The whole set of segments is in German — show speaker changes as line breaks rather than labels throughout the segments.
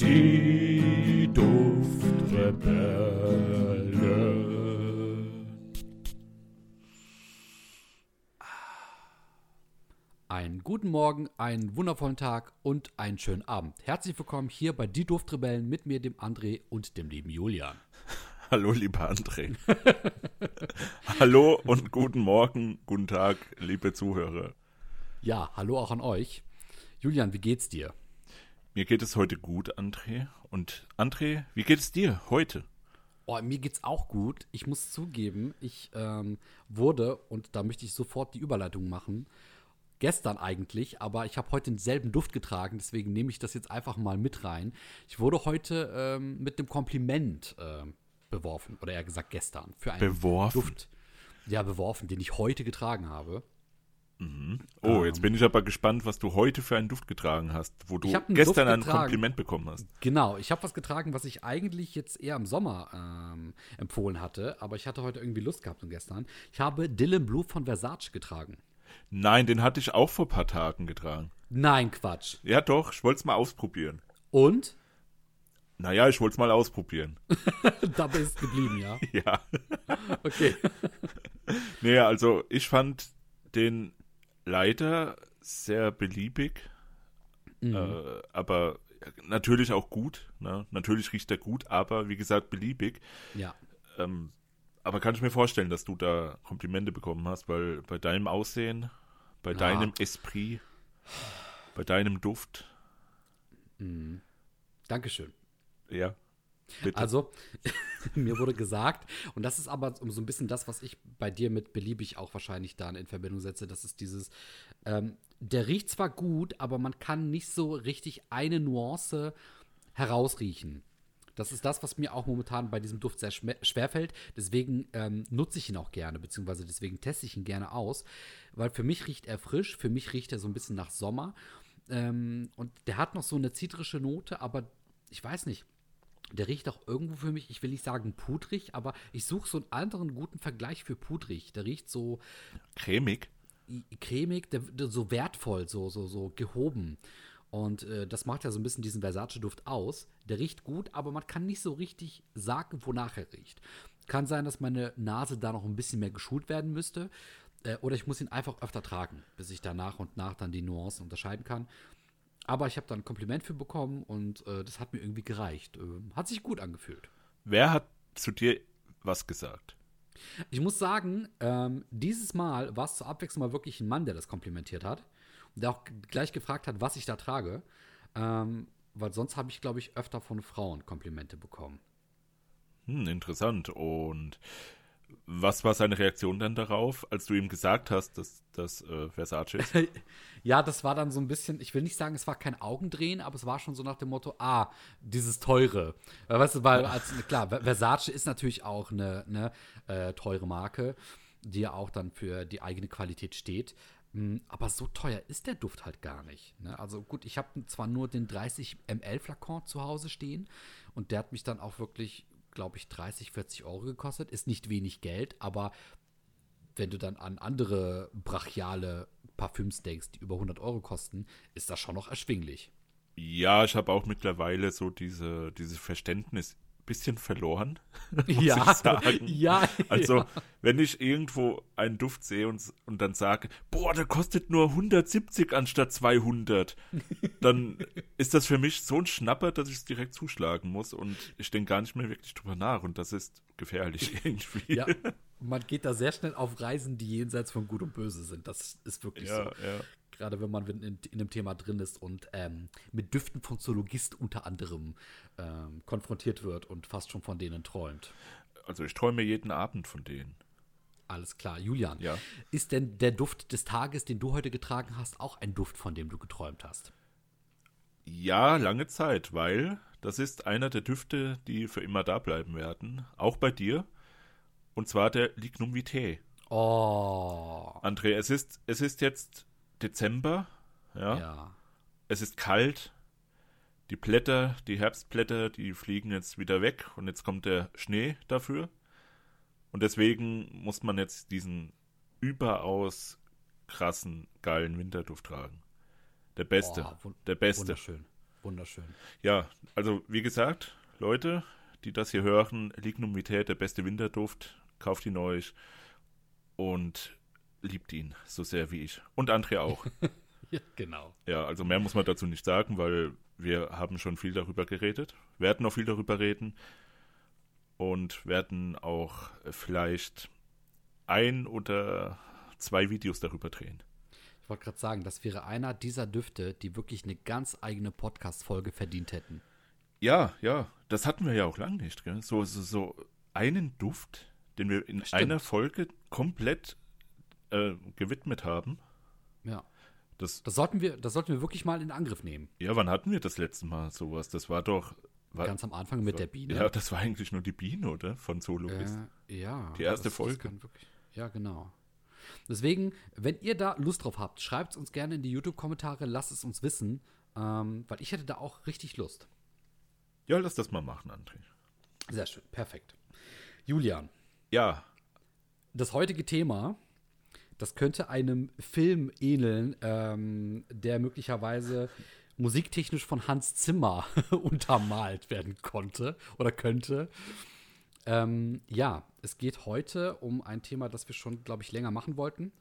Die Duftrebellen.
Einen guten Morgen, einen wundervollen Tag und einen schönen Abend. Herzlich willkommen hier bei Die Duftrebellen mit mir, dem André und dem lieben Julian.
Hallo, lieber André. hallo und guten Morgen, guten Tag, liebe Zuhörer.
Ja, hallo auch an euch. Julian, wie geht's dir?
Mir geht es heute gut, André. Und André, wie geht es dir heute?
Oh, mir geht's auch gut. Ich muss zugeben, ich ähm, wurde, und da möchte ich sofort die Überleitung machen, gestern eigentlich, aber ich habe heute denselben Duft getragen, deswegen nehme ich das jetzt einfach mal mit rein. Ich wurde heute ähm, mit einem Kompliment äh, beworfen, oder eher gesagt gestern, für einen
Beworfen?
Duft. Ja, beworfen, den ich heute getragen habe.
Oh, jetzt bin ich aber gespannt, was du heute für einen Duft getragen hast, wo du gestern ein. Kompliment bekommen hast.
Genau, ich habe was getragen, was ich eigentlich jetzt eher im Sommer ähm, empfohlen hatte, aber ich hatte heute irgendwie Lust gehabt und gestern. Ich habe Dylan Blue von Versace getragen.
Nein, den hatte ich auch vor ein paar Tagen getragen.
Nein, Quatsch.
Ja, doch, ich wollte es mal ausprobieren.
Und?
Naja, ich wollte es mal ausprobieren.
Dabei ist es geblieben, ja.
ja.
Okay.
Nee, also ich fand den leider sehr beliebig,
Mhm.
äh, aber natürlich auch gut. Ne? Natürlich riecht er gut, aber wie gesagt beliebig.
Ja.
Ähm, aber kann ich mir vorstellen, dass du da Komplimente bekommen hast, weil bei deinem Aussehen, bei
Ja.
deinem Esprit, bei deinem Duft,
Dankeschön.
ja. Bitte.
Also, mir wurde gesagt, und das ist aber so ein bisschen das, was ich bei dir mit beliebig auch wahrscheinlich dann in Verbindung setze, das ist dieses, ähm, der riecht zwar gut, aber man kann nicht so richtig eine Nuance herausriechen. Das ist das, was mir auch momentan bei diesem Duft sehr schme- schwerfällt. Deswegen ähm, nutze ich ihn auch gerne, beziehungsweise deswegen teste ich ihn gerne aus. Weil für mich riecht er frisch, für mich riecht er so ein bisschen nach Sommer. Ähm, und der hat noch so eine zitrische Note, aber ich weiß nicht. Der riecht auch irgendwo für mich, ich will nicht sagen pudrig, aber ich suche so einen anderen guten Vergleich für pudrig. Der riecht so
Cremig.
cremig, der, der, so wertvoll, so, so, so gehoben. Und äh, das macht ja so ein bisschen diesen Versace-Duft aus. Der riecht gut, aber man kann nicht so richtig sagen, wonach er riecht. Kann sein, dass meine Nase da noch ein bisschen mehr geschult werden müsste. Äh, oder ich muss ihn einfach öfter tragen, bis ich da nach und nach dann die Nuancen unterscheiden kann. Aber ich habe da ein Kompliment für bekommen und äh, das hat mir irgendwie gereicht. Ähm, hat sich gut angefühlt.
Wer hat zu dir was gesagt?
Ich muss sagen, ähm, dieses Mal war es zur Abwechslung mal wirklich ein Mann, der das komplimentiert hat. Und der auch gleich gefragt hat, was ich da trage. Ähm, weil sonst habe ich, glaube ich, öfter von Frauen Komplimente bekommen.
Hm, interessant. Und was war seine Reaktion dann darauf, als du ihm gesagt hast, dass das äh, Versace ist?
Ja, das war dann so ein bisschen, ich will nicht sagen, es war kein Augendrehen, aber es war schon so nach dem Motto, ah, dieses Teure. Äh, Weißt du, weil, als, klar, Ver- Versace ist natürlich auch eine, eine äh, teure Marke, die ja auch dann für die eigene Qualität steht. Mm, Aber so teuer ist der Duft halt gar nicht. Ne? Also gut, ich habe zwar nur den 30 ml Flakon zu Hause stehen und der hat mich dann auch wirklich, glaube ich, 30, 40 Euro gekostet. Ist nicht wenig Geld, aber wenn du dann an andere brachiale Parfüms denkst, die über 100 Euro kosten, ist das schon noch erschwinglich.
Ja, ich habe auch mittlerweile so diese, dieses Verständnis bisschen verloren. muss
Ja,
ich sagen.
ja,
Also,
ja.
wenn ich irgendwo einen Duft sehe und, und dann sage, boah, der kostet nur 170 anstatt 200, dann ist das für mich so ein Schnapper, dass ich es direkt zuschlagen muss und ich denke gar nicht mehr wirklich drüber nach und das ist gefährlich irgendwie.
Ja, man geht da sehr schnell auf Reisen, die jenseits von Gut und Böse sind. Das ist wirklich
ja,
so.
ja.
Gerade wenn man in, in, dem Thema drin ist und ähm, mit Düften von Zoologist unter anderem ähm, konfrontiert wird und fast schon von denen träumt.
Also ich träume jeden Abend von denen.
Alles klar. Julian,
Ja.
ist denn der Duft des Tages, den du heute getragen hast, auch ein Duft, von dem du geträumt hast?
Ja, lange Zeit, weil das ist einer der Düfte, die für immer da bleiben werden. Auch bei dir. Und zwar der Lignum Vitae.
Oh.
André, es ist, es ist jetzt Dezember. Ja.
Ja.
Es ist kalt. Die Blätter, die Herbstblätter, die fliegen jetzt wieder weg und jetzt kommt der Schnee dafür. Und deswegen muss man jetzt diesen überaus krassen, geilen Winterduft tragen. Der beste.
Wun-
der beste.
Wunderschön. Wunderschön.
Ja, also wie gesagt, Leute, die das hier hören, Lignumität, der beste Winterduft, kauft ihn euch und liebt ihn so sehr wie ich. Und Andrea auch.
ja, genau.
Ja, also mehr muss man dazu nicht sagen, weil wir haben schon viel darüber geredet, werden noch viel darüber reden und werden auch vielleicht ein oder zwei Videos darüber drehen.
Ich wollte gerade sagen, das wäre einer dieser Düfte, die wirklich eine ganz eigene Podcast-Folge verdient hätten.
Ja, ja, das hatten wir ja auch lange nicht. Gell? So, so, so einen Duft, den wir in
Stimmt.
einer Folge komplett äh, gewidmet haben.
Ja.
Das,
Das sollten, wir, das sollten wir wirklich mal in Angriff nehmen.
ja, wann hatten wir das letzte Mal sowas? Das war doch. War,
Ganz am Anfang mit der Biene.
Ja, das war eigentlich nur die Biene, oder? Von Solo ist.
Äh, ja.
Die erste
das,
Folge.
Das wirklich, ja, genau. Deswegen, wenn ihr da Lust drauf habt, schreibt es uns gerne in die YouTube-Kommentare, lasst es uns wissen, ähm, weil ich hätte da auch richtig Lust.
Ja, lass das mal machen, André.
Sehr schön, perfekt. Julian,
Ja,
das heutige Thema, das könnte einem Film ähneln, ähm, der möglicherweise musiktechnisch von Hans Zimmer untermalt werden konnte oder könnte. Ähm, ja, es geht heute um ein Thema, das wir schon, glaube ich, länger machen wollten.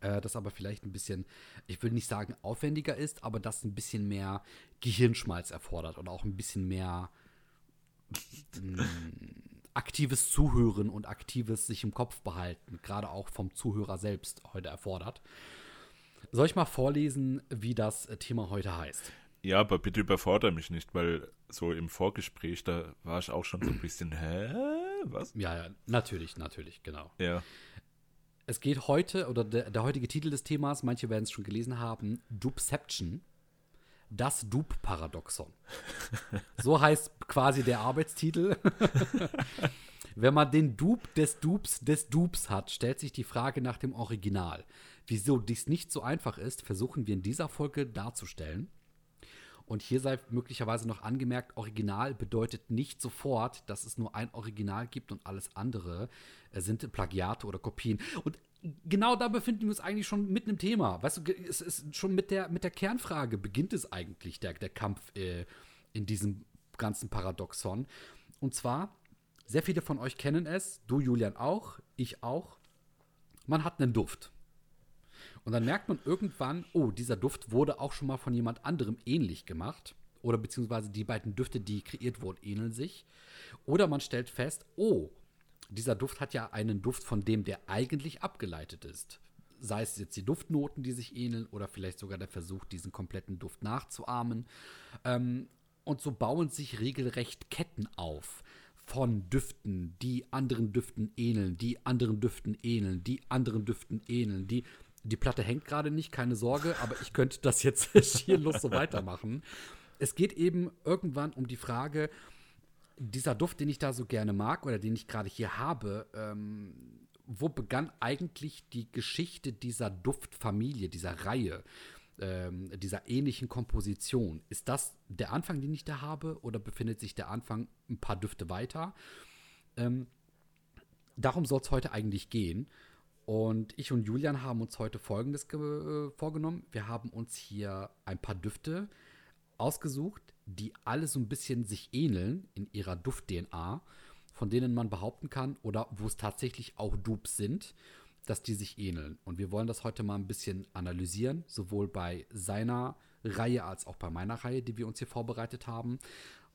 Äh, das aber vielleicht ein bisschen, ich will nicht sagen aufwendiger ist, aber das ein bisschen mehr Gehirnschmalz erfordert und auch ein bisschen mehr mh, aktives Zuhören und aktives sich im Kopf behalten, gerade auch vom Zuhörer selbst heute erfordert. Soll ich mal vorlesen, wie das äh, Thema heute heißt?
ja, aber bitte überfordere mich nicht, weil so im Vorgespräch, da war ich auch schon so ein bisschen, hä? Was?
Ja, ja, natürlich, natürlich, genau.
Ja.
Es geht heute, oder der, der heutige Titel des Themas, manche werden es schon gelesen haben, Dupception. Das Dupe-Paradoxon. so heißt quasi der Arbeitstitel. Wenn man den Dupe des Dupes des Dupes hat, stellt sich die Frage nach dem Original. Wieso dies nicht so einfach ist, versuchen wir in dieser Folge darzustellen. Und hier sei möglicherweise noch angemerkt, Original bedeutet nicht sofort, dass es nur ein Original gibt und alles andere äh, sind Plagiate oder Kopien. Und genau da befinden wir uns eigentlich schon mitten im Thema. Weißt du, es ist schon mit der, mit der Kernfrage beginnt es eigentlich, der, der Kampf äh, in diesem ganzen Paradoxon. Und zwar, sehr viele von euch kennen es, du Julian auch, ich auch. Man hat einen Duft. Und dann merkt man irgendwann, oh, dieser Duft wurde auch schon mal von jemand anderem ähnlich gemacht. Oder beziehungsweise die beiden Düfte, die kreiert wurden, ähneln sich. Oder man stellt fest, oh, dieser Duft hat ja einen Duft von dem, der eigentlich abgeleitet ist. Sei es jetzt die Duftnoten, die sich ähneln, oder vielleicht sogar der Versuch, diesen kompletten Duft nachzuahmen. Ähm, und so bauen sich regelrecht Ketten auf von Düften, die anderen Düften ähneln, die anderen Düften ähneln, die anderen Düften ähneln, die die Platte hängt gerade nicht, keine Sorge, aber ich könnte das jetzt schierlos so weitermachen. Es geht eben irgendwann um die Frage, dieser Duft, den ich da so gerne mag oder den ich gerade hier habe, ähm, wo begann eigentlich die Geschichte dieser Duftfamilie, dieser Reihe, ähm, dieser ähnlichen Komposition? Ist das der Anfang, den ich da habe, oder befindet sich der Anfang ein paar Düfte weiter? Ähm, darum soll es heute eigentlich gehen. Und ich und Julian haben uns heute Folgendes ge- äh, vorgenommen. Wir haben uns hier ein paar Düfte ausgesucht, die alle so ein bisschen sich ähneln in ihrer Duft-DNA, von denen man behaupten kann oder wo es tatsächlich auch Dupes sind, dass die sich ähneln. Und wir wollen das heute mal ein bisschen analysieren, sowohl bei seiner Reihe als auch bei meiner Reihe, die wir uns hier vorbereitet haben.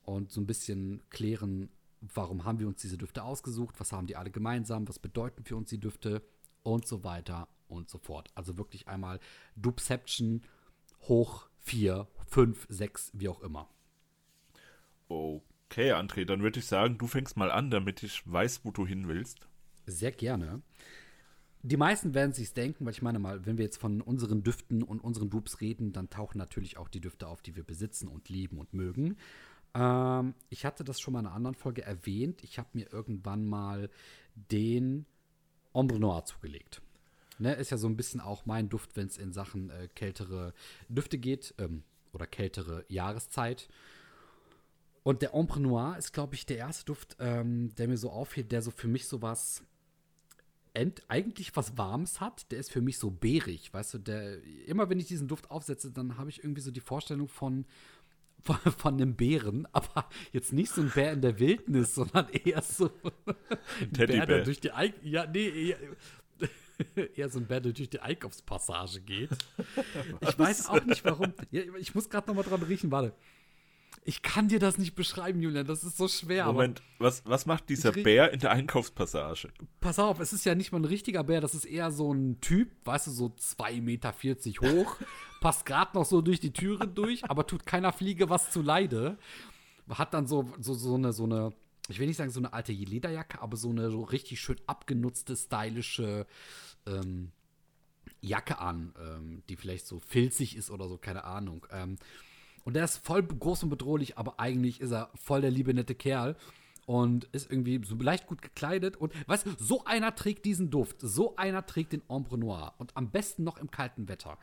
Und so ein bisschen klären, warum haben wir uns diese Düfte ausgesucht, was haben die alle gemeinsam, was bedeuten für uns die Düfte und so weiter und so fort. Also wirklich einmal Dupception hoch 4, 5, 6, wie auch immer.
Okay, André, dann würde ich sagen, du fängst mal an, damit ich weiß, wo du hin willst.
Sehr gerne. Die meisten werden sich denken, weil ich meine mal, wenn wir jetzt von unseren Düften und unseren Dupes reden, dann tauchen natürlich auch die Düfte auf, die wir besitzen und lieben und mögen. Ähm, ich hatte das schon mal in einer anderen Folge erwähnt. Ich habe mir irgendwann mal den Ombre Noir zugelegt. Ne, ist ja so ein bisschen auch mein Duft, wenn es in Sachen äh, kältere Düfte geht ähm, oder kältere Jahreszeit. Und der Ombre Noir ist, glaube ich, der erste Duft, ähm, der mir so aufhält, der so für mich so was eigentlich was Warmes hat. Der ist für mich so beerig, weißt du, der, immer wenn ich diesen Duft aufsetze, dann habe ich irgendwie so die Vorstellung von von, von einem Bären, aber jetzt nicht so ein Bär in der Wildnis, sondern eher so ein Bär, der durch die Eik ja, nee, eher, eher so ein Bär, der durch die Einkaufspassage geht. Ich weiß auch nicht warum. Ich muss gerade noch mal dran riechen, warte. Ich kann dir das nicht beschreiben, Julian, das ist so schwer.
Moment, was, was macht dieser Bär in der Einkaufspassage?
Pass auf, es ist ja nicht mal ein richtiger Bär, das ist eher so ein Typ, weißt du, so 2,40 Meter hoch, passt gerade noch so durch die Türe durch, aber tut keiner Fliege was zu Leide. Hat dann so, so, so eine, so eine, ich will nicht sagen so eine alte Lederjacke, aber so eine so richtig schön abgenutzte, stylische ähm, Jacke an, ähm, die vielleicht so filzig ist oder so, keine Ahnung. Ähm, und der ist voll groß und bedrohlich, aber eigentlich ist er voll der liebe, nette Kerl und ist irgendwie so leicht gut gekleidet. Und weißt du, so einer trägt diesen Duft, so einer trägt den Ombre Noir und am besten noch im kalten Wetter,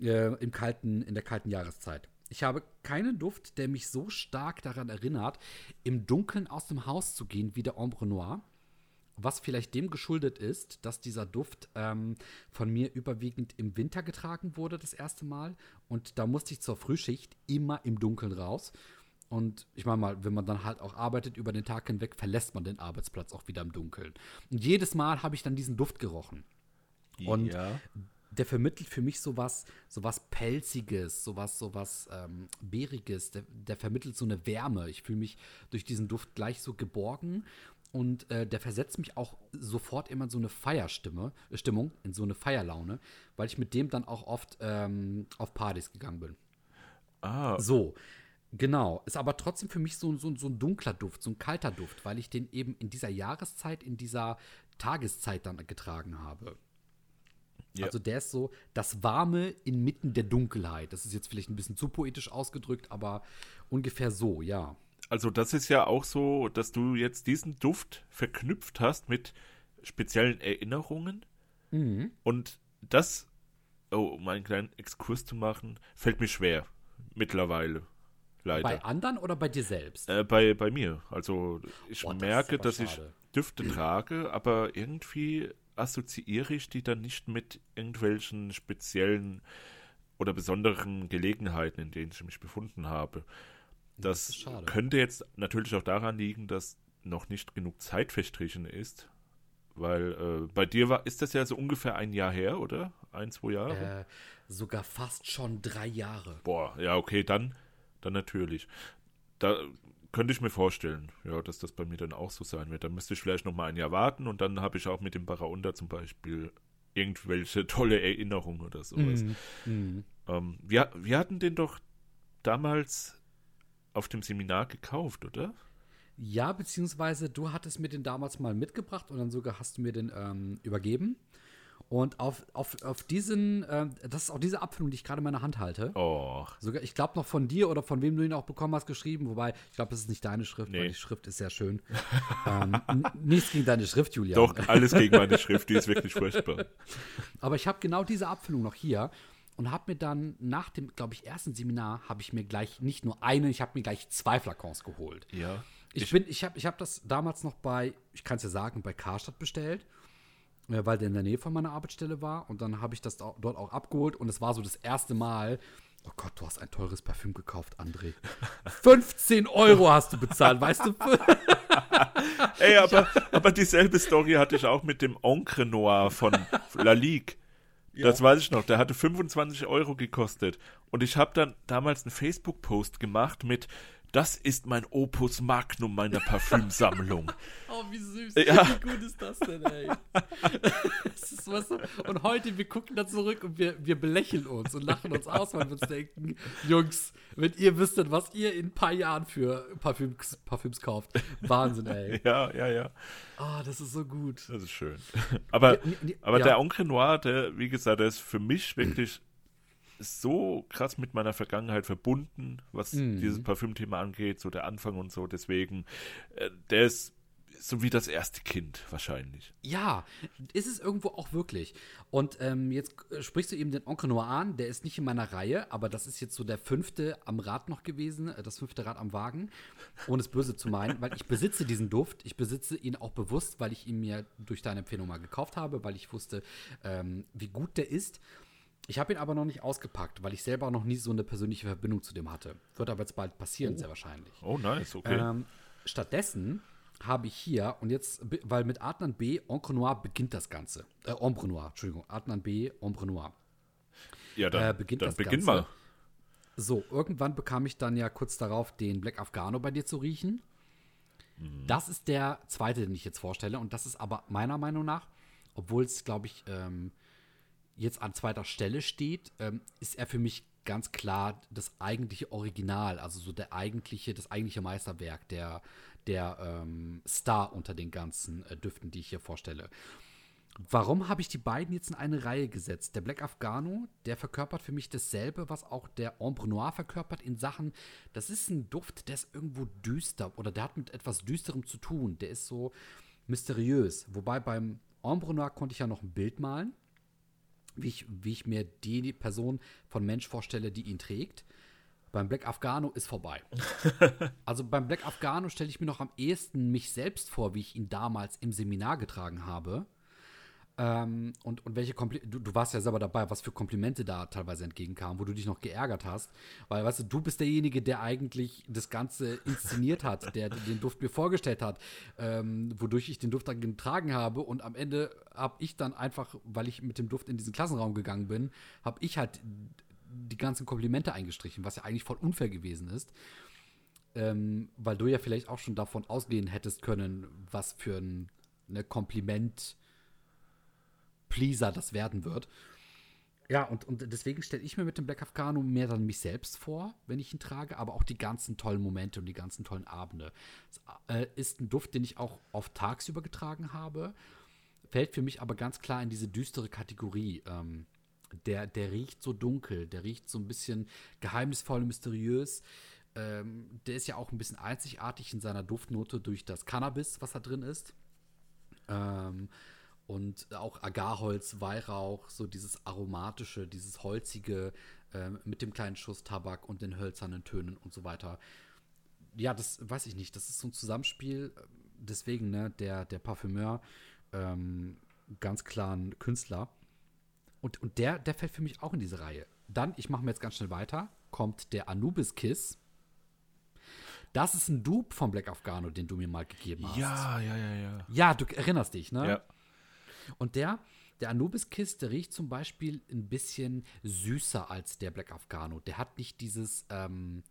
äh, im kalten, in der kalten Jahreszeit. Ich habe keinen Duft, der mich so stark daran erinnert, im Dunkeln aus dem Haus zu gehen wie der Ombre Noir was vielleicht dem geschuldet ist, dass dieser Duft ähm, von mir überwiegend im Winter getragen wurde, das erste Mal. Und da musste ich zur Frühschicht immer im Dunkeln raus. Und ich meine mal, wenn man dann halt auch arbeitet über den Tag hinweg, verlässt man den Arbeitsplatz auch wieder im Dunkeln. Und jedes Mal habe ich dann diesen Duft gerochen. Und ja. der vermittelt für mich sowas, sowas Pelziges, sowas, sowas ähm, Bäriges. Der, der vermittelt so eine Wärme. Ich fühle mich durch diesen Duft gleich so geborgen und äh, der versetzt mich auch sofort immer in so eine Feierstimme, äh, Stimmung, in so eine Feierlaune, weil ich mit dem dann auch oft ähm, auf Partys gegangen bin. Ah. So, genau. Ist aber trotzdem für mich so, so, so ein dunkler Duft, so ein kalter Duft, weil ich den eben in dieser Jahreszeit, in dieser Tageszeit dann getragen habe. Ja. Also der ist so das Warme inmitten der Dunkelheit. Das ist jetzt vielleicht ein bisschen zu poetisch ausgedrückt, aber ungefähr so, ja
also das ist ja auch so, dass du jetzt diesen Duft verknüpft hast mit speziellen Erinnerungen. Mhm. Und das, oh, um einen kleinen Exkurs zu machen, fällt mir schwer. Mittlerweile. Leider.
Bei anderen oder bei dir selbst?
Äh, bei, bei mir. Also ich merke, das dass schade. ich Düfte trage, aber irgendwie assoziiere ich die dann nicht mit irgendwelchen speziellen oder besonderen Gelegenheiten, in denen ich mich befunden habe. Das, das könnte jetzt natürlich auch daran liegen, dass noch nicht genug Zeit verstrichen ist. Weil äh, bei dir war, ist das ja so ungefähr ein Jahr her, oder? Ein, zwei Jahre?
Äh, sogar fast schon drei Jahre.
Boah, ja, okay, dann, dann natürlich. Da könnte ich mir vorstellen, ja, dass das bei mir dann auch so sein wird. Dann müsste ich vielleicht noch mal ein Jahr warten und dann habe ich auch mit dem Barraunda zum Beispiel irgendwelche tolle Erinnerungen oder sowas. Mm, mm. Ähm, wir, wir hatten den doch damals auf dem Seminar gekauft, oder?
Ja, beziehungsweise du hattest mir den damals mal mitgebracht und dann sogar hast du mir den ähm, übergeben. Und auf, auf, auf diesen, äh, das ist auch diese Abfüllung, die ich gerade in meiner Hand halte.
Oh.
Sogar, ich glaube noch von dir oder von wem du ihn auch bekommen hast, geschrieben. Wobei, ich glaube, das ist nicht deine Schrift, nee. weil die Schrift ist sehr schön. ähm, nichts gegen deine Schrift, Julian.
Doch, alles gegen meine Schrift, die ist wirklich furchtbar.
Aber ich habe genau diese Abfüllung noch hier und habe mir dann nach dem, glaube ich, ersten Seminar habe ich mir gleich nicht nur eine, ich habe mir gleich zwei Flakons geholt.
Ja.
Ich, ich bin, ich habe, ich habe das damals noch bei, ich kann es ja sagen, bei Karstadt bestellt, äh, weil der in der Nähe von meiner Arbeitsstelle war und dann habe ich das dort auch abgeholt und es war so das erste Mal. Oh Gott, du hast ein teures Parfüm gekauft, André. 15 Euro hast du bezahlt, weißt du?
Ey, aber, aber dieselbe Story hatte ich auch mit dem Encre Noir von La Ligue. Ja. Das weiß ich noch. Der hatte 25 Euro gekostet. Und ich habe dann damals einen Facebook-Post gemacht mit das ist mein Opus Magnum meiner Parfümsammlung.
oh, wie süß. Ja. Wie gut ist das denn, ey? das ist, weißt du, und heute, wir gucken da zurück und wir, wir belächeln uns und lachen uns aus, weil wir uns denken, Jungs, wenn ihr wüsstet, was ihr in ein paar Jahren für Parfüms, Parfüms kauft. Wahnsinn, ey.
Ja, ja, ja.
Oh, das ist so gut.
Das ist schön. Aber, ja, aber ja. der Oncle Noir, der, wie gesagt, der ist für mich wirklich so krass mit meiner Vergangenheit verbunden, was mhm. dieses Parfümthema angeht, so der Anfang und so. Deswegen, äh, der ist so wie das erste Kind wahrscheinlich.
Ja, ist es irgendwo auch wirklich. Und ähm, jetzt äh, sprichst du eben den Onkel Noir an, der ist nicht in meiner Reihe, aber das ist jetzt so der fünfte am Rad noch gewesen, äh, das fünfte Rad am Wagen, ohne es böse zu meinen, weil ich besitze diesen Duft, ich besitze ihn auch bewusst, weil ich ihn mir durch deine Empfehlung mal gekauft habe, weil ich wusste, ähm, wie gut der ist. Ich habe ihn aber noch nicht ausgepackt, weil ich selber noch nie so eine persönliche Verbindung zu dem hatte. Wird aber jetzt bald passieren,
oh.
sehr wahrscheinlich.
Oh, nice, okay.
Ähm, stattdessen habe ich hier, und jetzt, weil mit Adnan B, Encre Noir beginnt das Ganze. Äh, Ombre Noir, Entschuldigung. Adnan B, Ombre Noir.
Ja, dann,
äh, beginnt
dann
das
beginn
Ganze.
mal.
So, irgendwann bekam ich dann ja kurz darauf den Black Afghano bei dir zu riechen. Das ist der zweite, den ich jetzt vorstelle. Und das ist aber meiner Meinung nach, obwohl es, glaube ich, ähm, jetzt an zweiter Stelle steht, ähm, ist er für mich ganz klar das eigentliche Original, also so der eigentliche, das eigentliche Meisterwerk, der, der ähm, Star unter den ganzen äh, Düften, die ich hier vorstelle. Warum habe ich die beiden jetzt in eine Reihe gesetzt? Der Black Afghano, der verkörpert für mich dasselbe, was auch der Ombre Noir verkörpert in Sachen, das ist ein Duft, der ist irgendwo düster oder der hat mit etwas Düsterem zu tun. Der ist so mysteriös. Wobei beim Ombre Noir konnte ich ja noch ein Bild malen, wie ich, wie ich mir die Person von Mensch vorstelle, die ihn trägt. Beim Black Afghano ist vorbei. also beim Black Afghano stelle ich mir noch am ehesten mich selbst vor, wie ich ihn damals im Seminar getragen habe. Ähm, und, und welche Kompli du, du warst ja selber dabei, was für Komplimente da teilweise entgegenkamen, wo du dich noch geärgert hast. Weil, weißt du, du bist derjenige, der eigentlich das Ganze inszeniert hat, der den Duft mir vorgestellt hat, ähm, wodurch ich den Duft dann getragen habe. Und am Ende habe ich dann einfach, weil ich mit dem Duft in diesen Klassenraum gegangen bin, habe ich halt die ganzen Komplimente eingestrichen, was ja eigentlich voll unfair gewesen ist. Ähm, weil du ja vielleicht auch schon davon ausgehen hättest können, was für ein ne Kompliment Pleaser das werden wird. Ja, und, und deswegen stelle ich mir mit dem Black Afghano mehr dann mich selbst vor, wenn ich ihn trage, aber auch die ganzen tollen Momente und die ganzen tollen Abende. Es äh, ist ein Duft, den ich auch oft tagsüber getragen habe, fällt für mich aber ganz klar in diese düstere Kategorie. Ähm, der, der riecht so dunkel, der riecht so ein bisschen geheimnisvoll, mysteriös. Ähm, der ist ja auch ein bisschen einzigartig in seiner Duftnote durch das Cannabis, was da drin ist. Ähm, und auch Agarholz, Weihrauch, so dieses aromatische, dieses holzige ähm, mit dem kleinen Schuss Tabak und den hölzernen Tönen und so weiter. Ja, das weiß ich nicht. Das ist so ein Zusammenspiel. Deswegen, ne, der, der Parfümeur, ähm, ganz klar ein Künstler. Und, und der, der fällt für mich auch in diese Reihe. Dann, ich mache mir jetzt ganz schnell weiter, kommt der Anubis Kiss. Das ist ein Dupe von Black Afghano, den du mir mal gegeben hast.
Ja, ja, ja, ja.
Ja, du erinnerst dich, ne?
Ja.
Und der, der Anubis-Kiss, der riecht zum Beispiel ein bisschen süßer als der Black Afghano. Der hat nicht dieses ähm,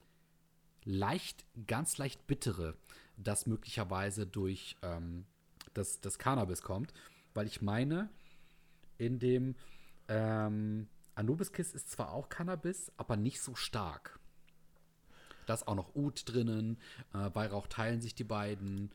leicht, ganz leicht bittere, das möglicherweise durch ähm, das, das Cannabis kommt. Weil ich meine, in dem ähm, Anubis-Kiss ist zwar auch Cannabis, aber nicht so stark. Da ist auch noch Ud drinnen, äh, Weihrauch teilen sich die beiden.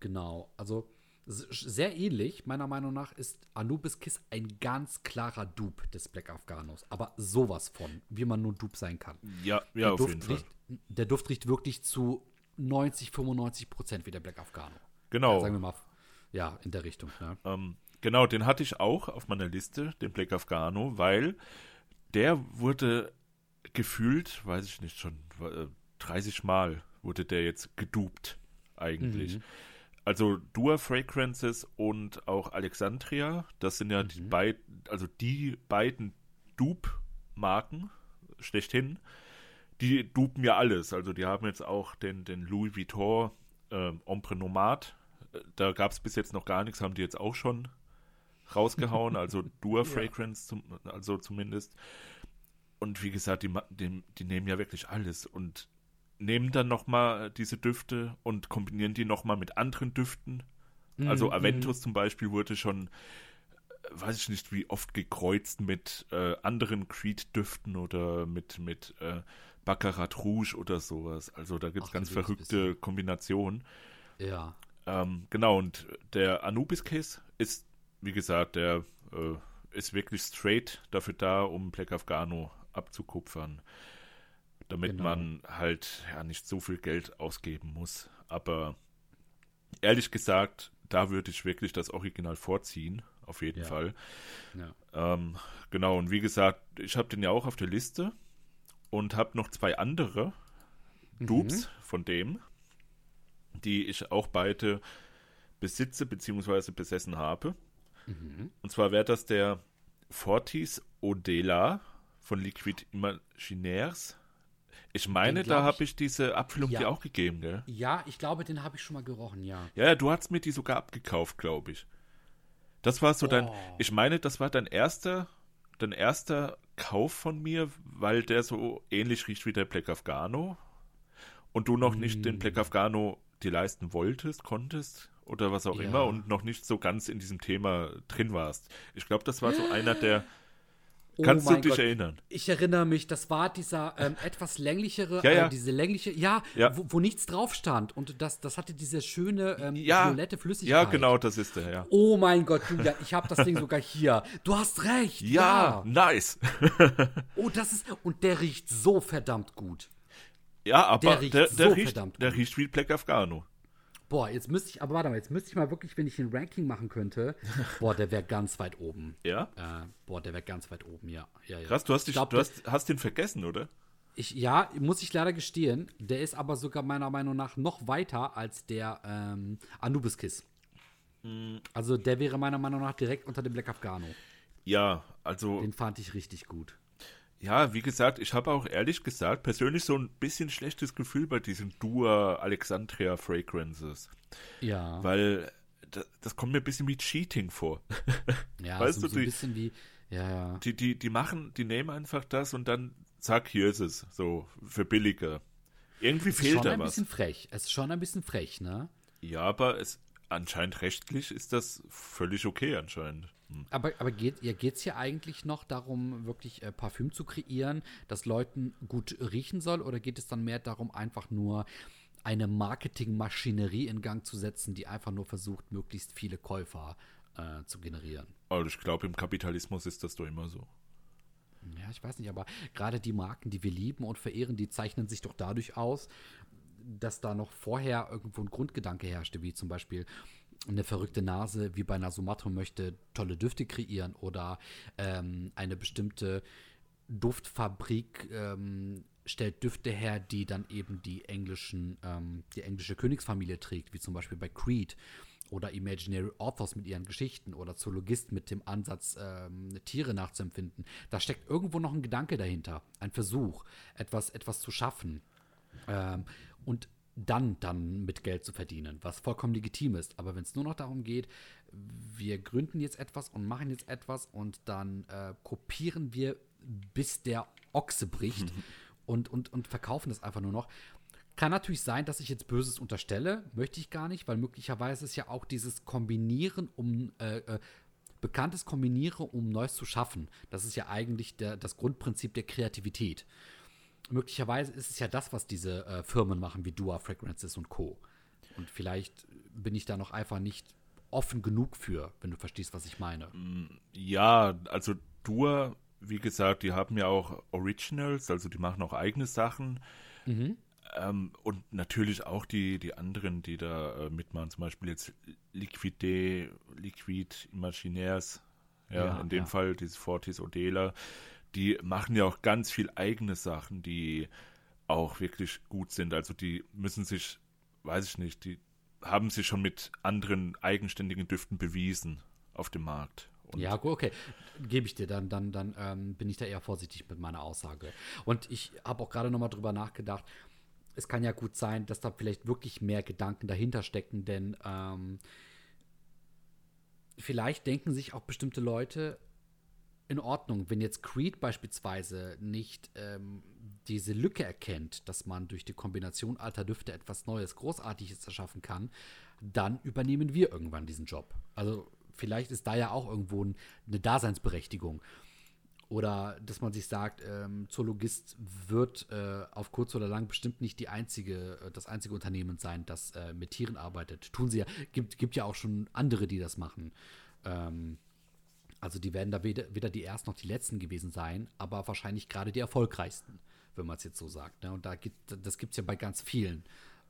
Genau, also sehr ähnlich, meiner Meinung nach, ist Anubis Kiss ein ganz klarer Dupe des Black Afghanos. Aber sowas von, wie man nur Dupe sein kann.
Ja, ja,
der
auf
Duft
jeden Fall.
Riecht, der Duft riecht wirklich zu 90, 95 Prozent wie der Black Afghano.
Genau.
Ja, sagen wir mal, ja, in der Richtung. Ne?
Ähm, genau, den hatte ich auch auf meiner Liste, den Black Afghano, weil der wurde gefühlt, weiß ich nicht, schon äh, 30 Mal wurde der jetzt gedupt, eigentlich.
Mhm.
Also Dua Fragrances und auch Alexandria, das sind ja die
Mhm.
beiden, also die beiden Dupe-Marken schlechthin, die dupen ja alles. Also die haben jetzt auch den, den Louis Vuitton ähm, Ombre Nomad. Äh, Da gab es bis jetzt noch gar nichts, haben die jetzt auch schon rausgehauen. Also Dua Fragrance, zum, also zumindest. Und wie gesagt, die, die, die nehmen ja wirklich alles und nehmen dann nochmal diese Düfte und kombinieren die nochmal mit anderen Düften. Also
Mhm,
Aventus zum Beispiel wurde schon, äh, weiß ich nicht, wie oft gekreuzt mit äh, anderen Creed-Düften oder mit, mit äh, Baccarat Rouge oder sowas. Also da gibt es ganz verrückte Kombinationen.
Ja.
Ähm, genau, und der Anubis-Case ist, wie gesagt, der äh, ist wirklich straight dafür da, um Black Afghano abzukupfern. Damit
Genau.
man halt ja nicht so viel Geld ausgeben muss. Aber ehrlich gesagt, da würde ich wirklich das Original vorziehen, auf jeden
Ja.
Fall.
ja.
Ähm, genau, und wie gesagt, ich habe den ja auch auf der Liste und habe noch zwei andere
Mhm.
Dupes von dem, die ich auch beide besitze bzw. besessen habe.
Mhm.
Und zwar wäre das der Fortis Odela von Liquid Imaginaires. Ich meine,
glaub
da
ich-
habe ich diese Abfüllung
Ja.
dir auch gegeben, gell?
Ja, ich glaube, den habe ich schon mal gerochen, ja.
Ja, ja, du hast mir die sogar abgekauft, glaube ich. Das war so dein,
Oh.
ich meine, das war dein erster, dein erster Kauf von mir, weil der so ähnlich riecht wie der Black Afghano und du noch nicht
Mm.
den Black Afghano dir leisten wolltest, konntest oder was auch
Ja.
immer und noch nicht so ganz in diesem Thema drin warst. Ich glaube, das war so einer der,
Oh
kannst du dich
Gott.
erinnern?
Ich erinnere mich, das war dieser ähm, etwas länglichere,
Ja, ja.
Äh, diese längliche, ja,
Ja.
Wo, wo nichts drauf stand. Und das, das hatte diese schöne ähm, violette Flüssigkeit.
ja, genau, das ist der, ja.
Oh mein Gott, Julia, ich habe das Ding sogar hier. Du hast recht.
Ja, nice.
Oh, das ist. Und der riecht so verdammt gut.
Ja, aber
Der
der,
riecht
der,
so
riecht,
verdammt
der
gut.
riecht wie Black Afghano.
Boah, jetzt müsste ich, aber warte mal, jetzt müsste ich mal wirklich, wenn ich ein Ranking machen könnte, boah, der wäre ganz weit oben.
Ja?
Äh, boah, der wäre ganz weit oben, ja. ja, ja.
Krass, du hast,
Ich
dich,
glaub,
du hast, hast den vergessen, oder?
Ich, ja, muss ich leider gestehen. Der ist aber sogar meiner Meinung nach noch weiter als der ähm, Anubis Kiss.
Hm.
Also der wäre meiner Meinung nach direkt unter dem Black Afghano.
Ja, also,
Den fand ich richtig gut.
Ja, wie gesagt, ich habe auch ehrlich gesagt persönlich so ein bisschen schlechtes Gefühl bei diesen Dua Alexandria Fragrances.
Ja.
Weil das, das kommt mir ein bisschen wie Cheating vor.
ja,
weißt
so,
du,
so ein
die-
bisschen wie. Ja, ja.
Die, die, die machen, die nehmen einfach das und dann, zack, hier ist es. So, für billiger. Irgendwie
Es ist
fehlt
schon
da
ein
was.
bisschen frech. Es ist schon ein bisschen frech, ne?
Ja, aber es, anscheinend rechtlich ist das völlig okay anscheinend. Hm.
Aber, aber geht ja, geht's hier eigentlich noch darum, wirklich äh, Parfüm zu kreieren, das Leuten gut riechen soll? Oder geht es dann mehr darum, einfach nur eine Marketingmaschinerie in Gang zu setzen, die einfach nur versucht, möglichst viele Käufer äh, zu generieren?
Also ich glaube, im Kapitalismus ist das doch immer so.
Ja, ich weiß nicht, aber gerade die Marken, die wir lieben und verehren, die zeichnen sich doch dadurch aus, dass da noch vorher irgendwo ein Grundgedanke herrschte, wie zum Beispiel eine verrückte Nase, wie bei Nasumato möchte tolle Düfte kreieren oder ähm, eine bestimmte Duftfabrik ähm, stellt Düfte her, die dann eben die englischen, ähm, die englische Königsfamilie trägt, wie zum Beispiel bei Creed oder Imaginary Authors mit ihren Geschichten oder Zoologist mit dem Ansatz, ähm, Tiere nachzuempfinden. Da steckt irgendwo noch ein Gedanke dahinter, ein Versuch, etwas, etwas zu schaffen ähm, und dann, dann mit Geld zu verdienen, was vollkommen legitim ist. Aber wenn es nur noch darum geht, wir gründen jetzt etwas und machen jetzt etwas und dann äh, kopieren wir, bis der Ochse bricht und, und, und verkaufen das einfach nur noch. Kann natürlich sein, dass ich jetzt Böses unterstelle, möchte ich gar nicht, weil möglicherweise ist ja auch dieses Kombinieren, um äh, äh, bekanntes Kombinieren, um Neues zu schaffen. Das ist ja eigentlich der, das Grundprinzip der Kreativität. Möglicherweise ist es ja das, was diese äh, Firmen machen, wie Dua, Fragrances und Co. Und vielleicht bin ich da noch einfach nicht offen genug für, wenn du verstehst, was ich meine.
Ja, also Dua, wie gesagt, die haben ja auch Originals, also die machen auch eigene Sachen. Ähm, und natürlich auch die, die anderen, die da äh, mitmachen, zum Beispiel jetzt Liquide, Liquid Imaginaires, ja,
Ja,
in dem
ja.
Fall dieses Fortis Odela, die machen ja auch ganz viel eigene Sachen, die auch wirklich gut sind. Also die müssen sich, weiß ich nicht, die haben sich schon mit anderen eigenständigen Düften bewiesen auf dem Markt. Und
Ja, gut, okay. Gebe ich dir, dann, dann, dann ähm, bin ich da eher vorsichtig mit meiner Aussage. Und ich habe auch gerade nochmal drüber nachgedacht. Es kann ja gut sein, dass da vielleicht wirklich mehr Gedanken dahinter stecken, denn ähm, vielleicht denken sich auch bestimmte Leute in Ordnung, wenn jetzt Creed beispielsweise nicht ähm, diese Lücke erkennt, dass man durch die Kombination alter Düfte etwas Neues, Großartiges erschaffen kann, dann übernehmen wir irgendwann diesen Job. Also vielleicht ist da ja auch irgendwo ein, eine Daseinsberechtigung. Oder dass man sich sagt, ähm, Zoologist wird äh, auf kurz oder lang bestimmt nicht die einzige, äh, das einzige Unternehmen sein, das äh, mit Tieren arbeitet. Tun sie ja. Gibt, gibt ja auch schon andere, die das machen. Ähm, also die werden da weder, weder die ersten noch die letzten gewesen sein, aber wahrscheinlich gerade die erfolgreichsten, wenn man es jetzt so sagt. Ne? Und da gibt, das gibt es ja bei ganz vielen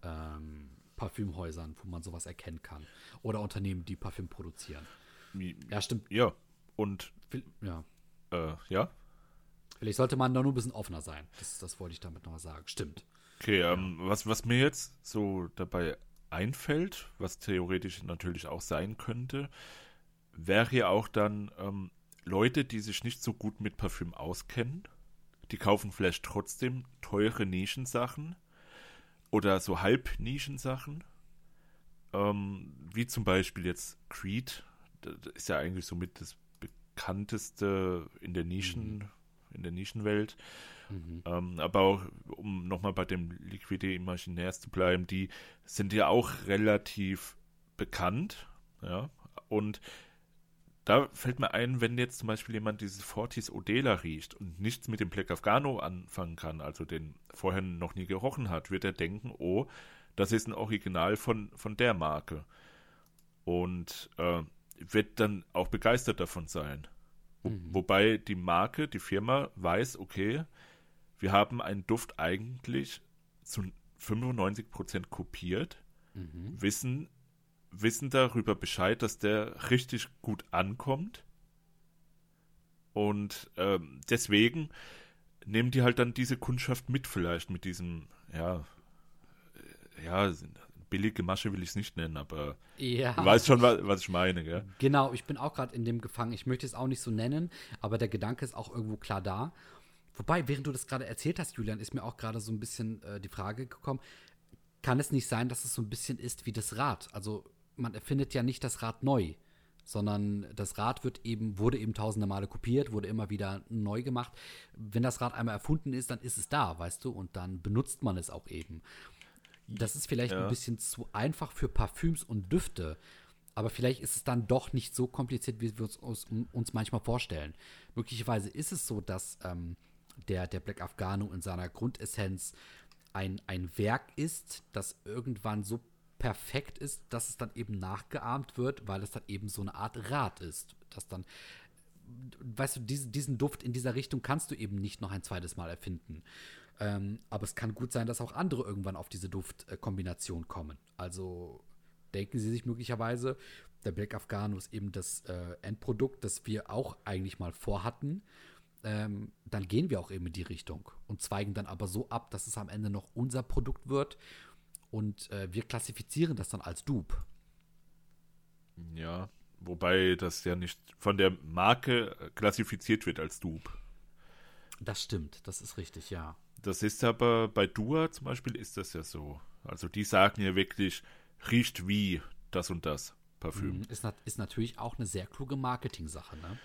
ähm, Parfümhäusern, wo man sowas erkennen kann. Oder Unternehmen, die Parfüm produzieren. Ja, stimmt.
Ja, und
Ja.
äh, ja,
Vielleicht sollte man da nur ein bisschen offener sein. Das, das wollte ich damit noch sagen. Stimmt.
okay, ähm, was, was mir jetzt so dabei einfällt, was theoretisch natürlich auch sein könnte, wäre ja auch dann ähm, Leute, die sich nicht so gut mit Parfüm auskennen, die kaufen vielleicht trotzdem teure Nischensachen oder so Halb-Nischensachen. Ähm, wie zum Beispiel jetzt Creed. Das ist ja eigentlich somit das bekannteste in der Nischen, mhm. in der Nischenwelt. Mhm. Ähm, aber auch, um nochmal bei dem Liquide Imaginärs zu bleiben, die sind ja auch relativ bekannt. Ja. Und da fällt mir ein, wenn jetzt zum Beispiel jemand dieses Fortis Odela riecht und nichts mit dem Black Afghano anfangen kann, also den vorher noch nie gerochen hat, wird er denken, oh, das ist ein Original von, von der Marke. Und äh, wird dann auch begeistert davon sein. Wo, mhm. Wobei die Marke, die Firma weiß, okay, wir haben einen Duft eigentlich zu 95% kopiert, mhm. wissen, wissen darüber Bescheid, dass der richtig gut ankommt. Und ähm, deswegen nehmen die halt dann diese Kundschaft mit, vielleicht mit diesem, ja, äh, ja, billige Masche will ich es nicht nennen, aber ja. du weißt schon, was, was ich meine, gell?
Genau, ich bin auch gerade in dem gefangen. Ich möchte es auch nicht so nennen, aber der Gedanke ist auch irgendwo klar da. Wobei, während du das gerade erzählt hast, Julian, ist mir auch gerade so ein bisschen äh, die Frage gekommen, kann es nicht sein, dass es so ein bisschen ist wie das Rad? Also man erfindet ja nicht das Rad neu, sondern das Rad wird eben, wurde eben tausende Male kopiert, wurde immer wieder neu gemacht. Wenn das Rad einmal erfunden ist, dann ist es da, weißt du, und dann benutzt man es auch eben. Das ist vielleicht ja. ein bisschen zu einfach für Parfüms und Düfte, aber vielleicht ist es dann doch nicht so kompliziert, wie wir uns, uns manchmal vorstellen. Möglicherweise ist es so, dass ähm, der, der Black Afghano in seiner Grundessenz ein, ein Werk ist, das irgendwann so perfekt ist, dass es dann eben nachgeahmt wird, weil es dann eben so eine Art Rad ist. Das dann, weißt du, diesen, diesen Duft in dieser Richtung kannst du eben nicht noch ein zweites Mal erfinden. Ähm, aber es kann gut sein, dass auch andere irgendwann auf diese Duftkombination kommen. Also denken Sie sich möglicherweise, der Black Afghano ist eben das äh, Endprodukt, das wir auch eigentlich mal vorhatten. Ähm, dann gehen wir auch eben in die Richtung und zweigen dann aber so ab, dass es am Ende noch unser Produkt wird und äh, wir klassifizieren das dann als Dupe.
Ja, wobei das ja nicht von der Marke klassifiziert wird als Dupe.
Das stimmt, das ist richtig, ja.
Das ist aber bei Dua zum Beispiel ist das ja so. Also die sagen ja wirklich, riecht wie das und das Parfüm. Mhm,
ist, ist natürlich auch eine sehr kluge Marketing-Sache, ne?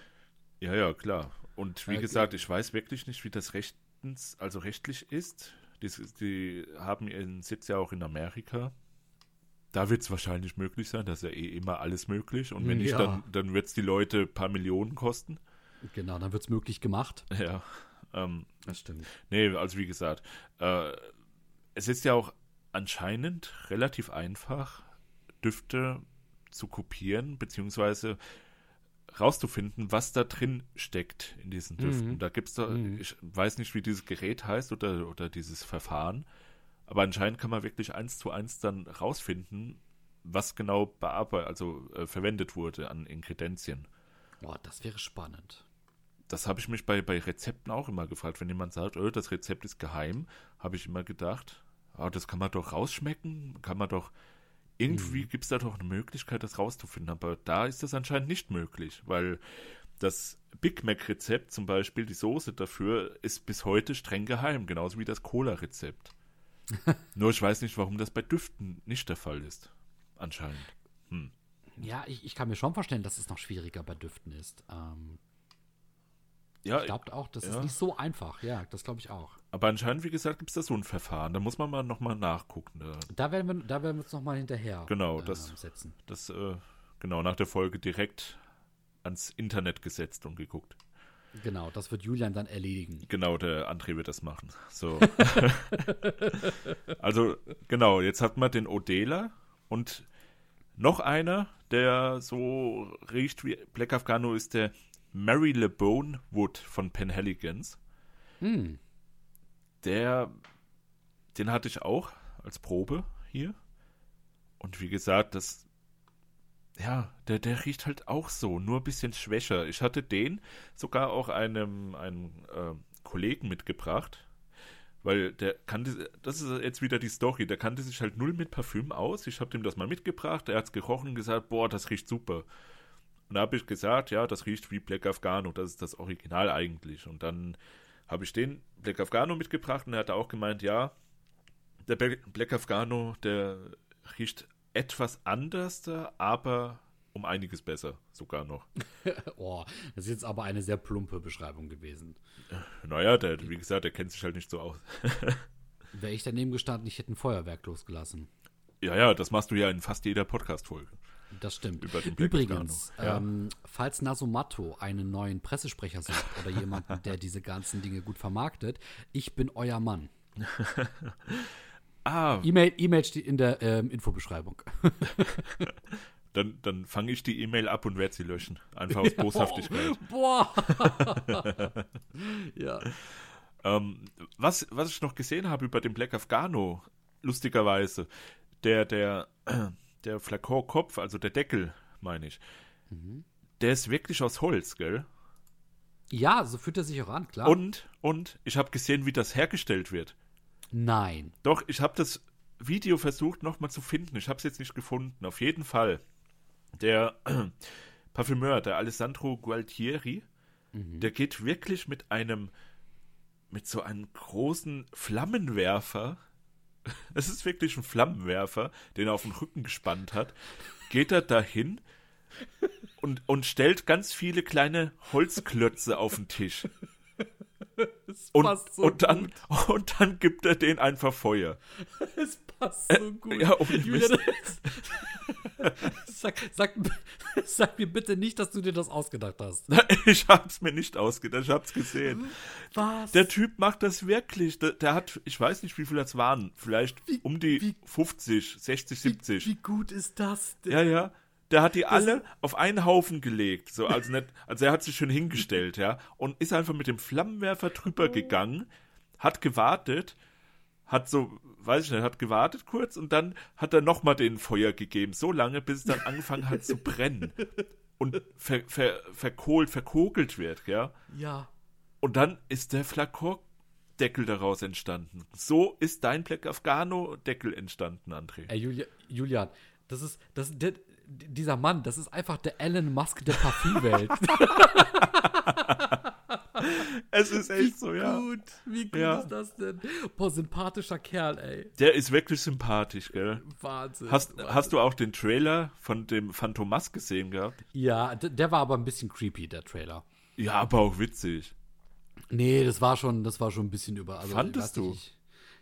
Ja, ja, klar. Und wie äh, gesagt, ich weiß wirklich nicht, wie das rechtens, also rechtlich ist. Die, die haben ihren Sitz ja auch in Amerika. Da wird es wahrscheinlich möglich sein, das ist ja eh immer alles möglich. Und wenn ja. nicht, dann, dann wird es die Leute ein paar Millionen kosten.
Genau, dann wird es möglich gemacht.
Ja. Ähm,
das stimmt.
Nee, also wie gesagt, äh, es ist ja auch anscheinend relativ einfach, Düfte zu kopieren, beziehungsweise rauszufinden, was da drin steckt in diesen Düften. Mhm. Da gibt es da, mhm. ich weiß nicht, wie dieses Gerät heißt oder, oder dieses Verfahren, aber anscheinend kann man wirklich eins zu eins dann rausfinden, was genau bearbeitet, also äh, verwendet wurde an Inkredenzien.
Boah, das wäre spannend.
Das habe ich mich bei, bei Rezepten auch immer gefragt. Wenn jemand sagt, oh, das Rezept ist geheim, habe ich immer gedacht, oh, das kann man doch rausschmecken, kann man doch irgendwie mhm. gibt es da doch eine Möglichkeit, das rauszufinden, aber da ist das anscheinend nicht möglich, weil das Big Mac-Rezept zum Beispiel, die Soße dafür, ist bis heute streng geheim, genauso wie das Cola-Rezept. Nur ich weiß nicht, warum das bei Düften nicht der Fall ist. Anscheinend. Hm.
Ja, ich, ich, kann mir schon vorstellen, dass es noch schwieriger bei Düften ist. Ähm,
ja,
ich glaube auch, das ja. ist nicht so einfach. Ja, das glaube ich auch.
Aber anscheinend, wie gesagt, gibt es da so ein Verfahren. Da muss man mal nochmal nachgucken. Da.
da, werden wir, da werden wir uns nochmal hinterher
genau, äh, das, setzen. Das, äh, genau, nach der Folge direkt ans Internet gesetzt und geguckt.
Genau, das wird Julian dann erledigen.
Genau, der André wird das machen. So. also, genau, jetzt hat man den Odela und noch einer, der so riecht wie Black Afghano, ist der Mary LeBone Wood von Penhaligons. Hm. Der, den hatte ich auch als Probe hier. Und wie gesagt, das, ja, der, der riecht halt auch so, nur ein bisschen schwächer. Ich hatte den sogar auch einem, einem äh, Kollegen mitgebracht, weil der kannte, das ist jetzt wieder die Story, der kannte sich halt null mit Parfüm aus. Ich habe dem das mal mitgebracht, er hat es gerochen und gesagt, boah, das riecht super. Und da habe ich gesagt, ja, das riecht wie Black Afghano, das ist das Original eigentlich. Und dann habe ich den Black Afghano mitgebracht und er hat auch gemeint, ja, der Black Afghano, der riecht etwas anders, aber um einiges besser sogar noch.
oh, das ist jetzt aber eine sehr plumpe Beschreibung gewesen.
Naja, der, wie gesagt, der kennt sich halt nicht so aus.
Wäre ich daneben gestanden, ich hätte ein Feuerwerk losgelassen.
Ja, ja, das machst du ja in fast jeder Podcast-Folge.
Das stimmt. Übrigens, ja. ähm, falls Nasomatto einen neuen Pressesprecher sucht oder jemanden, der diese ganzen Dinge gut vermarktet, ich bin euer Mann. ah. E-Mail e steht in der ähm, Infobeschreibung.
dann, dann fange ich die E-Mail ab und werde sie löschen. Einfach aus Boshaftigkeit.
Boah. ja.
Ähm, was, was ich noch gesehen habe über den Black Afghano, lustigerweise, der, der, der Flakon-Kopf, also der Deckel, meine ich, mhm. der ist wirklich aus Holz, gell?
Ja, so fühlt er sich auch an, klar.
Und, und ich habe gesehen, wie das hergestellt wird.
Nein.
Doch, ich habe das Video versucht nochmal zu finden. Ich habe es jetzt nicht gefunden. Auf jeden Fall. Der Parfümeur, der Alessandro Gualtieri, mhm. der geht wirklich mit einem, mit so einem großen Flammenwerfer es ist wirklich ein Flammenwerfer, den er auf den Rücken gespannt hat, geht er dahin und, und stellt ganz viele kleine Holzklötze auf den Tisch. Und, so und, dann, und dann gibt er den einfach Feuer.
Es passt so gut. Äh, ja, Julian, sag, sag, sag, mir bitte nicht, dass du dir das ausgedacht hast.
Ich hab's mir nicht ausgedacht, ich hab's gesehen.
Was?
Der Typ macht das wirklich. Der, der hat, ich weiß nicht, wie viele das waren. Vielleicht wie, um die wie, 50, 60, 70.
Wie, wie gut ist das
denn? Ja, ja. Der hat die das alle auf einen Haufen gelegt. So, also, nicht, also er hat sich schon hingestellt, ja, und ist einfach mit dem Flammenwerfer drüber oh. gegangen, hat gewartet, hat so, weiß ich nicht, hat gewartet kurz und dann hat er nochmal den Feuer gegeben, so lange, bis es dann angefangen hat zu brennen und ver, ver, verkohlt, verkokelt wird, ja.
Ja.
Und dann ist der Flakon-Deckel daraus entstanden. So ist dein Black Afghano-Deckel entstanden, André.
Ey, Julia, Julian, das ist, das, der, dieser Mann, das ist einfach der Elon Musk der Parfümwelt.
es ist echt wie so, ja.
Gut, wie gut ja. ist das denn? Boah, sympathischer Kerl, ey.
Der ist wirklich sympathisch, gell?
Wahnsinn.
Hast,
Wahnsinn.
hast du auch den Trailer von dem Phantomas gesehen gehabt?
Ja, der war aber ein bisschen creepy, der Trailer.
Ja, aber auch witzig.
Nee, das war schon, das war schon ein bisschen über.
Also, Fandest du?
Ich,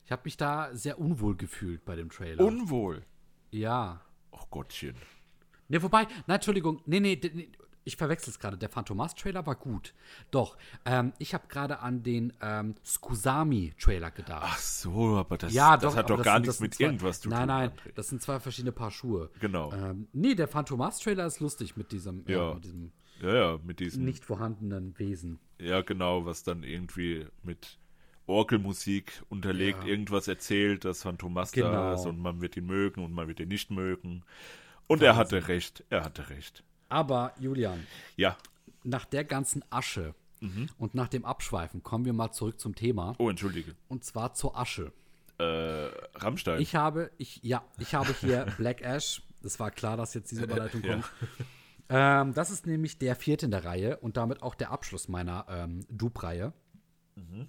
ich habe mich da sehr unwohl gefühlt bei dem Trailer.
Unwohl?
Ja.
Ach Gottchen.
Ne, wobei, nein, Entschuldigung, nee, nee, nee ich verwechsel es gerade. Der Phantomas-Trailer war gut. Doch, ähm, ich habe gerade an den ähm, Skusami-Trailer gedacht.
Ach so, aber das,
ja,
das
doch,
hat doch gar nichts mit zwei, irgendwas zu
nein,
tun.
Nein, nein, das sind zwei verschiedene Paar Schuhe.
Genau.
Ähm, nee, der Phantomas-Trailer ist lustig mit diesem,
ja.
Äh, mit diesem
ja, ja, mit diesem
nicht vorhandenen Wesen.
Ja, genau, was dann irgendwie mit Orgelmusik unterlegt, ja. irgendwas erzählt, dass Phantomas genau. da ist und man wird ihn mögen und man wird ihn nicht mögen. Und Wahnsinn. er hatte recht, er hatte recht.
Aber Julian.
Ja.
Nach der ganzen Asche mhm. und nach dem Abschweifen kommen wir mal zurück zum Thema.
Oh, entschuldige.
Und zwar zur Asche.
Äh, Rammstein.
Ich habe, ich, ja, ich habe hier Black Ash. Das war klar, dass jetzt diese Überleitung kommt. Ja. Ähm, das ist nämlich der vierte in der Reihe und damit auch der Abschluss meiner ähm, Dupe-Reihe. Mhm.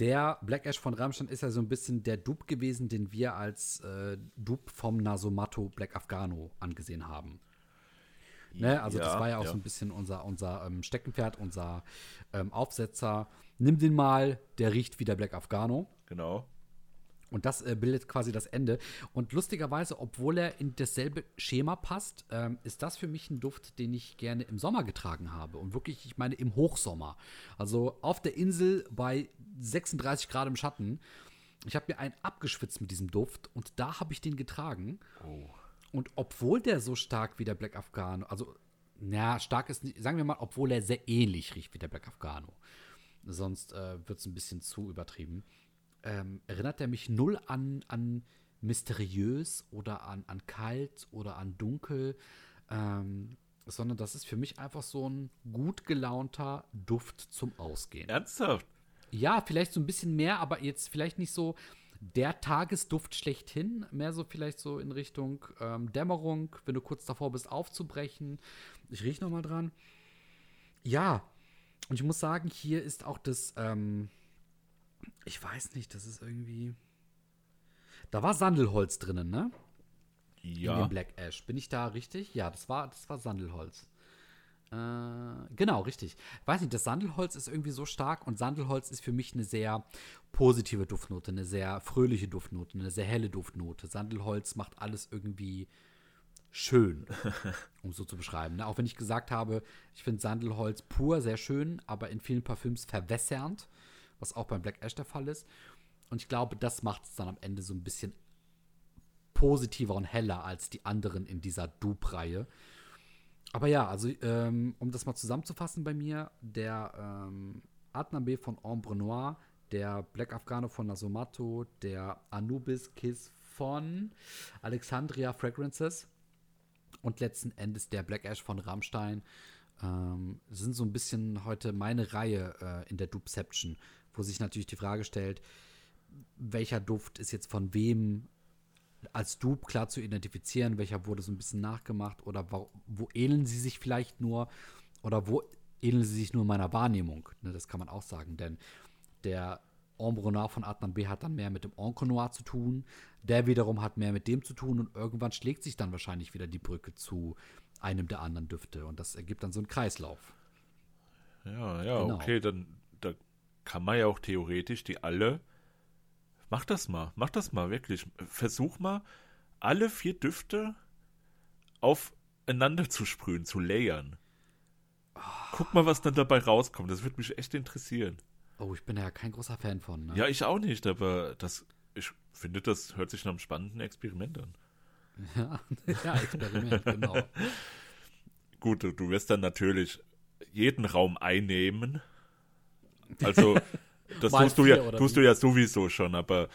Der Black Ash von Rammstein ist ja so ein bisschen der Dupe gewesen, den wir als äh, Dupe vom Nasomatto Black Afghano angesehen haben. Ne? Also ja, das war ja auch ja. so ein bisschen unser, unser ähm, Steckenpferd, unser ähm, Aufsetzer. Nimm den mal, der riecht wie der Black Afghano.
Genau.
Und das äh, bildet quasi das Ende. Und lustigerweise, obwohl er in dasselbe Schema passt, ähm, ist das für mich ein Duft, den ich gerne im Sommer getragen habe. Und wirklich, ich meine im Hochsommer. Also auf der Insel bei 36 Grad im Schatten. Ich habe mir einen abgeschwitzt mit diesem Duft und da habe ich den getragen.
Oh.
Und obwohl der so stark wie der Black Afghano, also, na, stark ist nicht, sagen wir mal, obwohl er sehr ähnlich riecht wie der Black Afghano. Sonst äh, wird es ein bisschen zu übertrieben. Ähm, erinnert er mich null an, an mysteriös oder an, an kalt oder an dunkel, ähm, sondern das ist für mich einfach so ein gut gelaunter Duft zum Ausgehen.
Ernsthaft?
Ja, vielleicht so ein bisschen mehr, aber jetzt vielleicht nicht so der Tagesduft schlechthin, mehr so vielleicht so in Richtung ähm, Dämmerung, wenn du kurz davor bist aufzubrechen. Ich rieche noch mal dran. Ja, und ich muss sagen, hier ist auch das, ähm, ich weiß nicht, das ist irgendwie, da war Sandelholz drinnen, ne?
Ja.
In dem Black Ash. Bin ich da richtig? Ja, das war, das war Sandelholz. Äh, genau, richtig. Weiß nicht, das Sandelholz ist irgendwie so stark und Sandelholz ist für mich eine sehr positive Duftnote, eine sehr fröhliche Duftnote, eine sehr helle Duftnote. Sandelholz macht alles irgendwie schön, um so zu beschreiben. Ne? Auch wenn ich gesagt habe, ich finde Sandelholz pur sehr schön, aber in vielen Parfüms verwässernd, was auch beim Black Ash der Fall ist. Und ich glaube, das macht es dann am Ende so ein bisschen positiver und heller als die anderen in dieser Dupe-Reihe. Aber ja, also ähm, um das mal zusammenzufassen bei mir, der ähm, Adnan B. von Ombre Noir, der Black Afghano von Nasomato, der Anubis Kiss von Alexandria Fragrances und letzten Endes der Black Ash von Rammstein ähm, sind so ein bisschen heute meine Reihe äh, in der Dupeception, wo sich natürlich die Frage stellt, welcher Duft ist jetzt von wem als Dupe klar zu identifizieren, welcher wurde so ein bisschen nachgemacht oder wo, wo ähneln sie sich vielleicht nur oder wo ähneln sie sich nur meiner Wahrnehmung. Ne, das kann man auch sagen, denn der Ombre Noir von Adnan B hat dann mehr mit dem Encre Noir zu tun, der wiederum hat mehr mit dem zu tun und irgendwann schlägt sich dann wahrscheinlich wieder die Brücke zu einem der anderen Düfte und das ergibt dann so einen Kreislauf.
Ja, ja,
Genau.
okay, dann da kann man ja auch theoretisch die alle. Mach das mal, mach das mal wirklich. Versuch mal, alle vier Düfte aufeinander zu sprühen, zu layern. Guck mal, was dann dabei rauskommt. Das würde mich echt interessieren.
Oh, ich bin ja kein großer Fan von. Ne?
Ja, ich auch nicht, aber das, ich finde, das hört sich nach einem spannenden Experiment an.
Ja, ja Experiment, genau.
Gut, du, du wirst dann natürlich jeden Raum einnehmen. Also, das
Mal
tust du ja, tust
wie?
du ja sowieso schon, aber,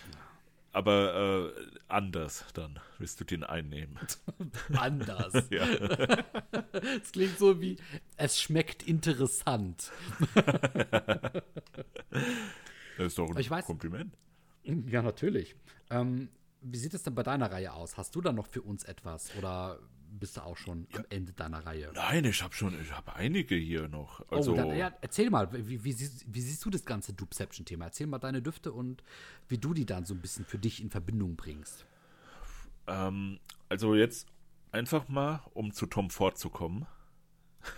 aber äh, anders dann wirst du den einnehmen.
Anders.
Ja.
Es klingt so wie, es schmeckt interessant.
Das ist doch ein
Ich weiß-
Kompliment.
Ja, natürlich. Ähm, wie sieht es denn bei deiner Reihe aus? Hast du da noch für uns etwas oder bist du auch schon am Ende deiner Reihe?
Nein, ich habe schon, ich habe einige hier noch. Also,
oh, dann, ja, erzähl mal, wie, wie, siehst, wie siehst du das ganze Dupeception-Thema? Erzähl mal deine Düfte und wie du die dann so ein bisschen für dich in Verbindung bringst.
ähm, also jetzt einfach mal, um zu Tom Ford zu kommen.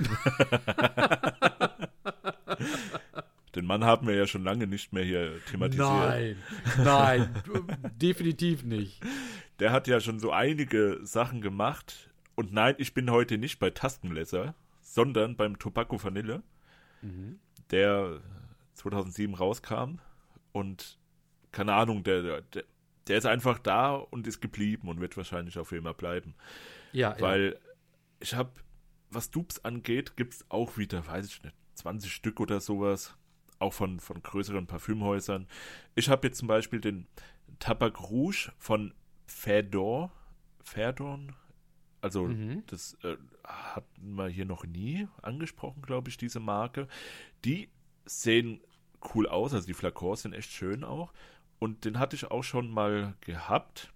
Den Mann haben wir ja schon lange nicht mehr hier thematisiert.
Nein, nein, definitiv nicht.
Der hat ja schon so einige Sachen gemacht. Und nein, ich bin heute nicht bei Tastenleser, sondern beim Tobacco Vanille, der 2007 rauskam. Und keine Ahnung, der, der, der ist einfach da und ist geblieben und wird wahrscheinlich auch für immer bleiben.
Ja, ja.
Weil ich habe, was Dupes angeht, gibt es auch wieder, weiß ich nicht, 20 Stück oder sowas. Auch von, von größeren Parfümhäusern. Ich habe jetzt zum Beispiel den Tabak Rouge von Fedor. Ferdorn. Also,
Mhm.
das äh, hatten wir hier noch nie angesprochen, glaube ich, diese Marke. Die sehen cool aus, also die Flakons sind echt schön auch. Und den hatte ich auch schon mal gehabt.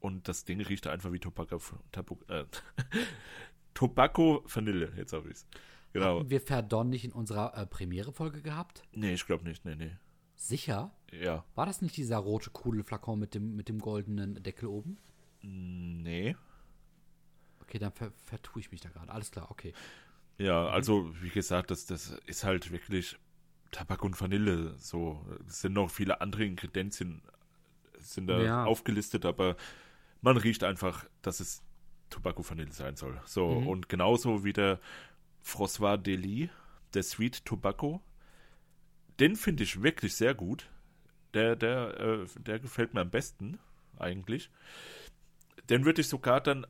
Und das Ding riecht einfach wie Tobacco, Tabu, äh, Tobacco Vanille. Jetzt habe ich es. Genau.
Haben wir Verdon nicht in unserer äh, Premiere-Folge gehabt?
Nee, ich glaube nicht. Nee, nee.
Sicher?
Ja.
War das nicht dieser rote, coole Flakon mit dem, mit dem goldenen Deckel oben?
Nee.
Okay, dann ver vertue ich mich da gerade. Alles klar, okay.
Ja, also, wie gesagt, das, das ist halt wirklich Tabak und Vanille. So. Es sind noch viele andere Ingredienzien sind da
Ja.
aufgelistet, aber man riecht einfach, dass es Tobacco Vanille sein soll. So,
Mhm.
und genauso wie der François Delis, der Sweet Tobacco. Den finde ich wirklich sehr gut. Der, der, äh, der gefällt mir am besten, eigentlich. Den würde ich sogar dann,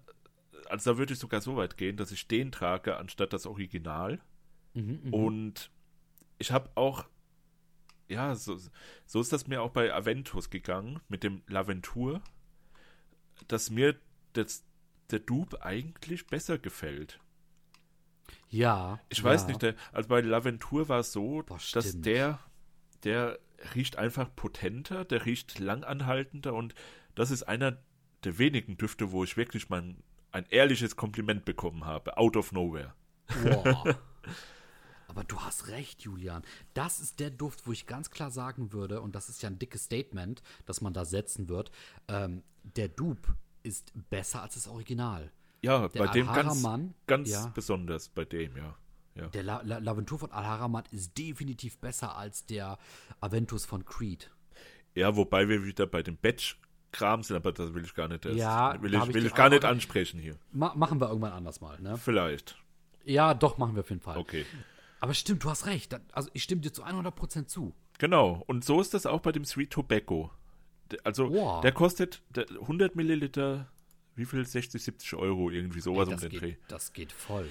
also da würde ich sogar so weit gehen, dass ich den trage, anstatt das Original.
Mhm, mhm.
Und ich habe auch, ja, so, so ist das mir auch bei Aventus gegangen, mit dem Laventur, dass mir das, der Dupe eigentlich besser gefällt.
ja.
Ich weiß
ja.
nicht, der, also bei Laventur war es so,
Boah,
dass der, der riecht einfach potenter, der riecht langanhaltender und das ist einer der wenigen Düfte, wo ich wirklich mein, ein ehrliches Kompliment bekommen habe. Out of nowhere.
Aber du hast recht, Julian. Das ist der Duft, wo ich ganz klar sagen würde, und das ist ja ein dickes Statement, das man da setzen wird, ähm, der Dupe ist besser als das Original.
Ja,
Der
bei dem ganz,
Al-Haraman,
ganz
ja.
besonders, bei dem, ja. ja.
Der La La Laventur von Al-Haramat ist definitiv besser als der Aventus von Creed.
Ja, wobei wir wieder bei dem Batch-Kram sind, aber das will ich gar nicht, erst,
Ja,
will ich, will ich gar nicht ansprechen hier.
Ma machen wir irgendwann anders mal, ne?
Vielleicht.
Ja, doch, machen wir auf jeden Fall.
Okay.
Aber stimmt, du hast recht. Also ich stimme dir zu 100% zu.
Genau. Und so ist das auch bei dem Sweet Tobacco. Also,
Wow.
der kostet der 100 Milliliter, wie viel? 60, 70 Euro, irgendwie sowas
Ey,
um den Dreh.
geht, das geht voll.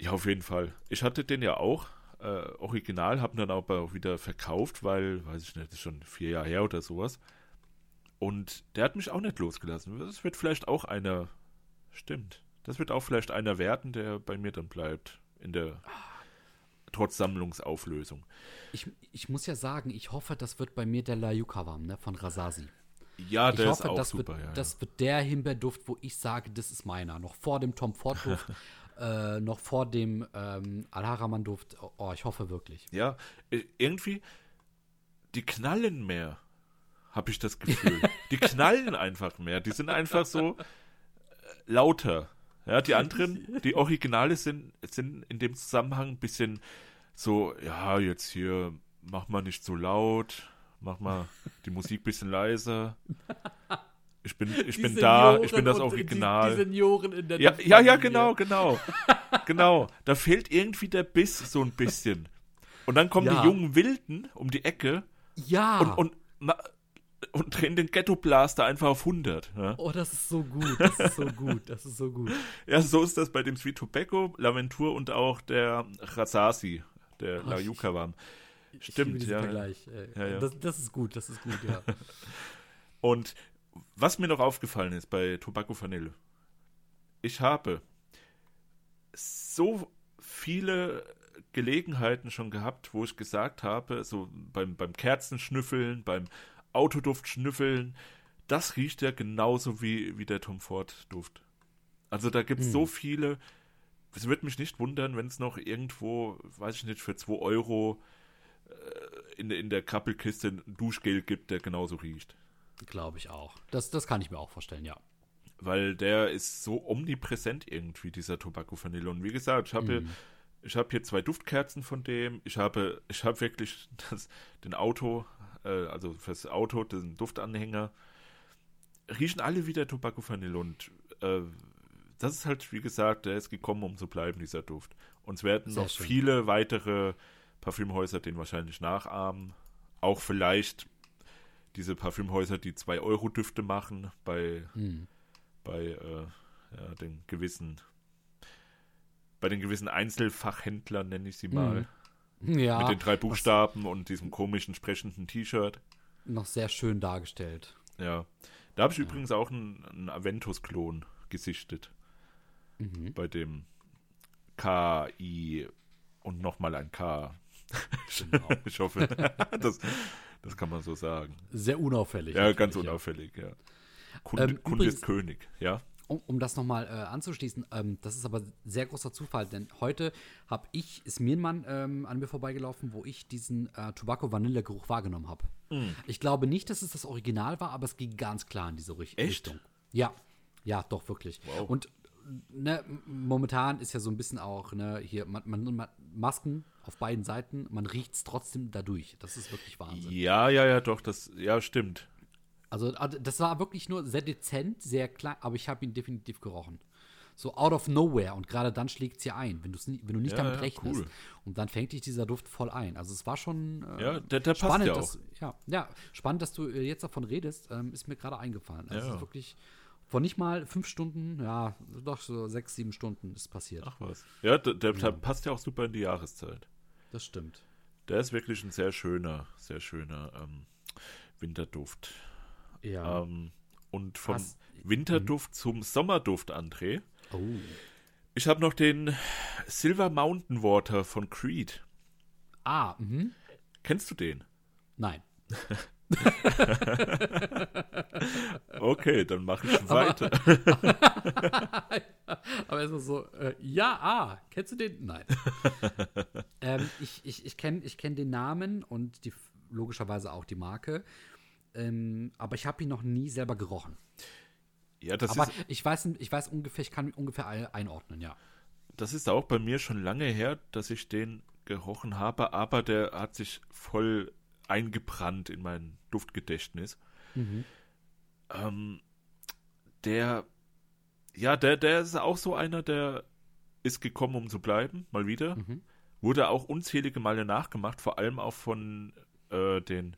Ja, auf jeden Fall. Ich hatte den ja auch, äh, original, habe dann aber auch wieder verkauft, weil, weiß ich nicht, das ist schon vier Jahre her oder sowas. Und der hat mich auch nicht losgelassen. Das wird vielleicht auch einer, stimmt, das wird auch vielleicht einer werden, der bei mir dann bleibt, in der, trotz Sammlungsauflösung.
Ich, ich muss ja sagen, ich hoffe, das wird bei mir der La Yukavam, ne, von Rasasi.
Ja,
Ich
der
hoffe,
ist auch
das,
super,
wird,
ja.
das wird der Himbeerduft, wo ich sage, das ist meiner. Noch vor dem Tom Ford Duft, äh, noch vor dem ähm, Al-Haraman Duft. Oh, ich hoffe wirklich.
Ja, äh, irgendwie, die knallen mehr, habe ich das Gefühl. die knallen einfach mehr. Die sind einfach so äh, lauter. Ja, die anderen, die Originale sind, sind in dem Zusammenhang ein bisschen so, ja, jetzt hier, mach mal nicht so laut, mach mal die Musik ein bisschen leiser. Ich bin, ich bin da, ich bin das Original.
Senioren in der
Ja, ja, ja, genau, genau. genau. Da fehlt irgendwie der Biss so ein bisschen. Und dann kommen
Ja.
die jungen Wilden um die Ecke
Ja.
und, und, und drehen den Ghetto-Blaster einfach auf 100. Ja?
oh, das ist so gut. Das ist so gut. Das ist so gut.
ja, so ist das bei dem Sweet Tobacco, Laventur und auch der Rasasi, der La
ich-
Yucavam.
Ich liebe
Stimmt, ja.
Vergleich.
Ja, ja.
Das, das ist gut. Das ist gut, ja.
Und was mir noch aufgefallen ist bei Tobacco Vanille, ich habe so viele Gelegenheiten schon gehabt, wo ich gesagt habe, so beim, beim Kerzenschnüffeln, beim Autoduft schnüffeln, das riecht ja genauso wie, wie der Tom Ford Duft. Also da gibt es so viele, es wird mich nicht wundern, wenn es noch irgendwo, weiß ich nicht, für 2 Euro äh, in, der- in der Krabbelkiste ein Duschgel gibt, der genauso riecht.
Glaube ich auch. Das, das kann ich mir auch vorstellen, ja.
weil der ist so omnipräsent irgendwie, dieser Tobacco Vanille. Und wie gesagt, ich habe hier, ich habe hier zwei Duftkerzen von dem. Ich habe, ich habe wirklich das, den Auto, äh, also fürs Auto, den Duftanhänger. Riechen alle wieder Tobacco Vanille und äh, das ist halt, wie gesagt, der ist gekommen, um zu bleiben, dieser Duft. Und es werden
Sehr
noch
schön.
viele weitere Parfümhäuser den wahrscheinlich nachahmen. Auch vielleicht diese Parfümhäuser, die 2-Euro-Düfte machen, bei
Hm.
bei äh, ja, den gewissen bei den gewissen Einzelfachhändlern nenne ich sie mal
Ja.
mit den drei Buchstaben und diesem komischen sprechenden T-Shirt
Noch sehr schön dargestellt.
ja da habe ich übrigens auch einen, einen Aventus-Klon gesichtet
Mhm.
bei dem KI und nochmal ein K
Genau.
ich hoffe das, das kann man so sagen
Sehr unauffällig.
ja ganz unauffällig ja Kunde,
Ähm,
Kunde
übrigens-
ist König ja
Um, um das nochmal äh, anzuschließen, ähm, das ist aber sehr großer Zufall, denn heute habe ich, ist mir ein Mann ähm, an mir vorbeigelaufen, wo ich diesen äh, Tobacco-Vanille-Geruch wahrgenommen habe.
Hm.
Ich glaube nicht, dass es das Original war, aber es ging ganz klar in diese Richt
Echt?
Richtung. Ja, ja, doch, wirklich.
Wow.
Und ne, momentan ist ja so ein bisschen auch, ne, hier, man, man, man Masken auf beiden Seiten, man riecht es trotzdem dadurch. Das ist wirklich Wahnsinn.
ja ja ja doch das ja stimmt
Also, also das war wirklich nur sehr dezent, sehr klein, aber ich habe ihn definitiv gerochen. So out of nowhere und gerade dann schlägt es hier ein, wenn, wenn du nicht
Ja,
damit
ja,
rechnest.
cool.
Und dann fängt dich dieser Duft voll ein. Also es war schon äh,
Ja, der- der passt
spannend,
ja
dass, ja, ja, spannend, dass du äh, jetzt davon redest, ähm, ist mir gerade eingefallen. Also
Ja.
es ist wirklich vor nicht mal fünf Stunden, ja, doch so sechs, sieben Stunden ist passiert.
Ach was. Ja, der, der, der passt ja auch super in die Jahreszeit.
Das stimmt.
Der ist wirklich ein sehr schöner, sehr schöner ähm, Winterduft.
Ja.
Ähm, und vom
Hast-
Winterduft zum Sommerduft, André.
oh.
Ich habe noch den Silver Mountain Water von Creed.
Ah, mhm.
Kennst du den?
Nein.
okay, dann mache ich weiter.
Aber es ist so, äh, ja, ah, kennst du den? Nein. ähm, ich ich, ich kenne ich kenn den Namen und die, logischerweise auch die Marke. Ähm, aber ich habe ihn noch nie selber gerochen.
Ja, das
aber
ist,
ich weiß, ich weiß ungefähr, ich kann ihn ungefähr einordnen, ja.
das ist auch bei mir schon lange her, dass ich den gerochen habe, aber der hat sich voll eingebrannt in mein Duftgedächtnis.
Mhm.
Ähm, der, ja, der, der ist auch so einer, der ist gekommen, um zu bleiben, mal wieder.
Mhm.
Wurde auch unzählige Male nachgemacht, vor allem auch von äh, den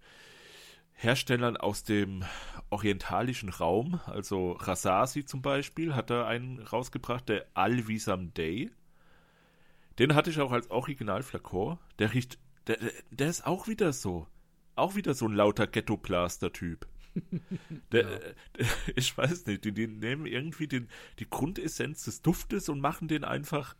Herstellern aus dem orientalischen Raum, also Rasasi zum Beispiel, hat da einen rausgebracht, der Alvisam Day. Den hatte ich auch als Originalflakor. Der riecht, der, der ist auch wieder so, auch wieder so ein lauter Ghetto-Plaster-Typ. Der,
Ja.
der, ich weiß nicht, die, die nehmen irgendwie den, die Grundessenz des Duftes und machen den einfach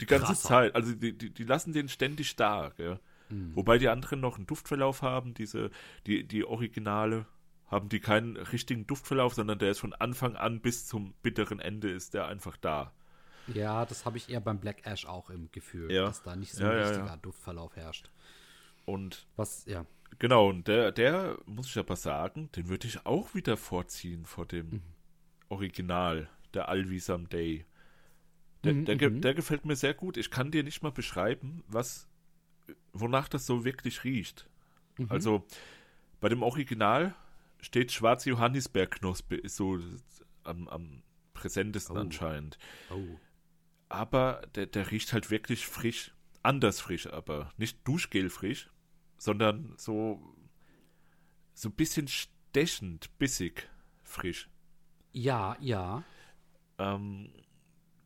die ganze
Krasser.
Zeit. Also die, die, die lassen den ständig da. Gell?
Mhm.
Wobei die anderen noch einen Duftverlauf haben, diese, die, die Originale haben die keinen richtigen Duftverlauf, sondern der ist von Anfang an bis zum bitteren Ende ist der einfach da.
Ja, das habe ich eher beim Black Ash auch im Gefühl,
Ja.
dass da nicht so
Ja,
ein richtiger
ja.
Duftverlauf herrscht.
Und
Was, ja.
genau, und der, der, muss ich aber sagen, den würde ich auch wieder vorziehen vor dem
Mhm.
Original, der Alvisam Day. Der,
Mhm,
der,
mhm.
der gefällt mir sehr gut. Ich kann dir nicht mal beschreiben, was, wonach das so wirklich riecht.
Mhm.
Also bei dem Original steht schwarze Johannisbeerknospe, ist so am, am präsentesten
Oh.
anscheinend.
Oh.
Aber der, der riecht halt wirklich frisch. Anders frisch aber. Nicht duschgelfrisch, sondern so, so ein bisschen stechend, bissig frisch.
Ja, ja.
Ähm,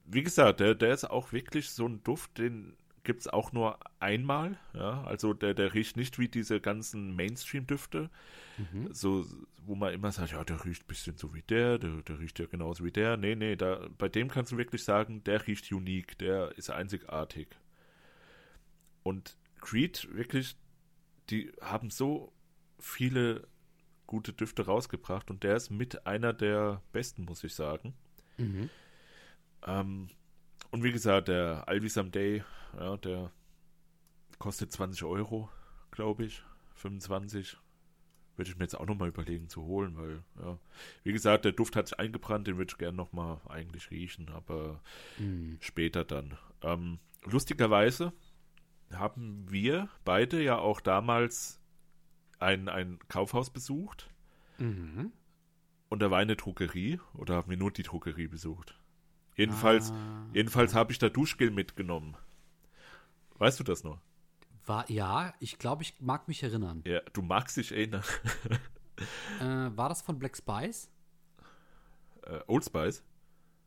wie gesagt, der, der ist auch wirklich so ein Duft, den gibt es auch nur einmal. Ja? Also der, der riecht nicht wie diese ganzen Mainstream-Düfte,
Mhm.
so, wo man immer sagt, ja, der riecht ein bisschen so wie der, der, der riecht ja genauso wie der. Nee, nee, da, bei dem kannst du wirklich sagen, der riecht unique, der ist einzigartig. Und Creed, wirklich, die haben so viele gute Düfte rausgebracht und der ist mit einer der besten, muss ich sagen.
Mhm.
Ähm, und wie gesagt, der Alvisam Day, ja, der kostet 20 Euro, glaube ich. 25. Würde ich mir jetzt auch nochmal überlegen zu holen, weil, ja, wie gesagt, der Duft hat sich eingebrannt, den würde ich gerne nochmal eigentlich riechen, aber
Mhm.
später dann. Ähm, lustigerweise haben wir beide ja auch damals ein, ein Kaufhaus besucht
Mhm.
und da war eine Druckerie oder haben wir nur die Druckerie besucht? Jedenfalls,
Ah,
jedenfalls habe ich da Duschgel mitgenommen. Weißt du das noch?
War, ja, ich glaube, ich mag mich erinnern.
Ja, du magst dich erinnern.
Äh, war das von Black Spice?
Äh, Old Spice?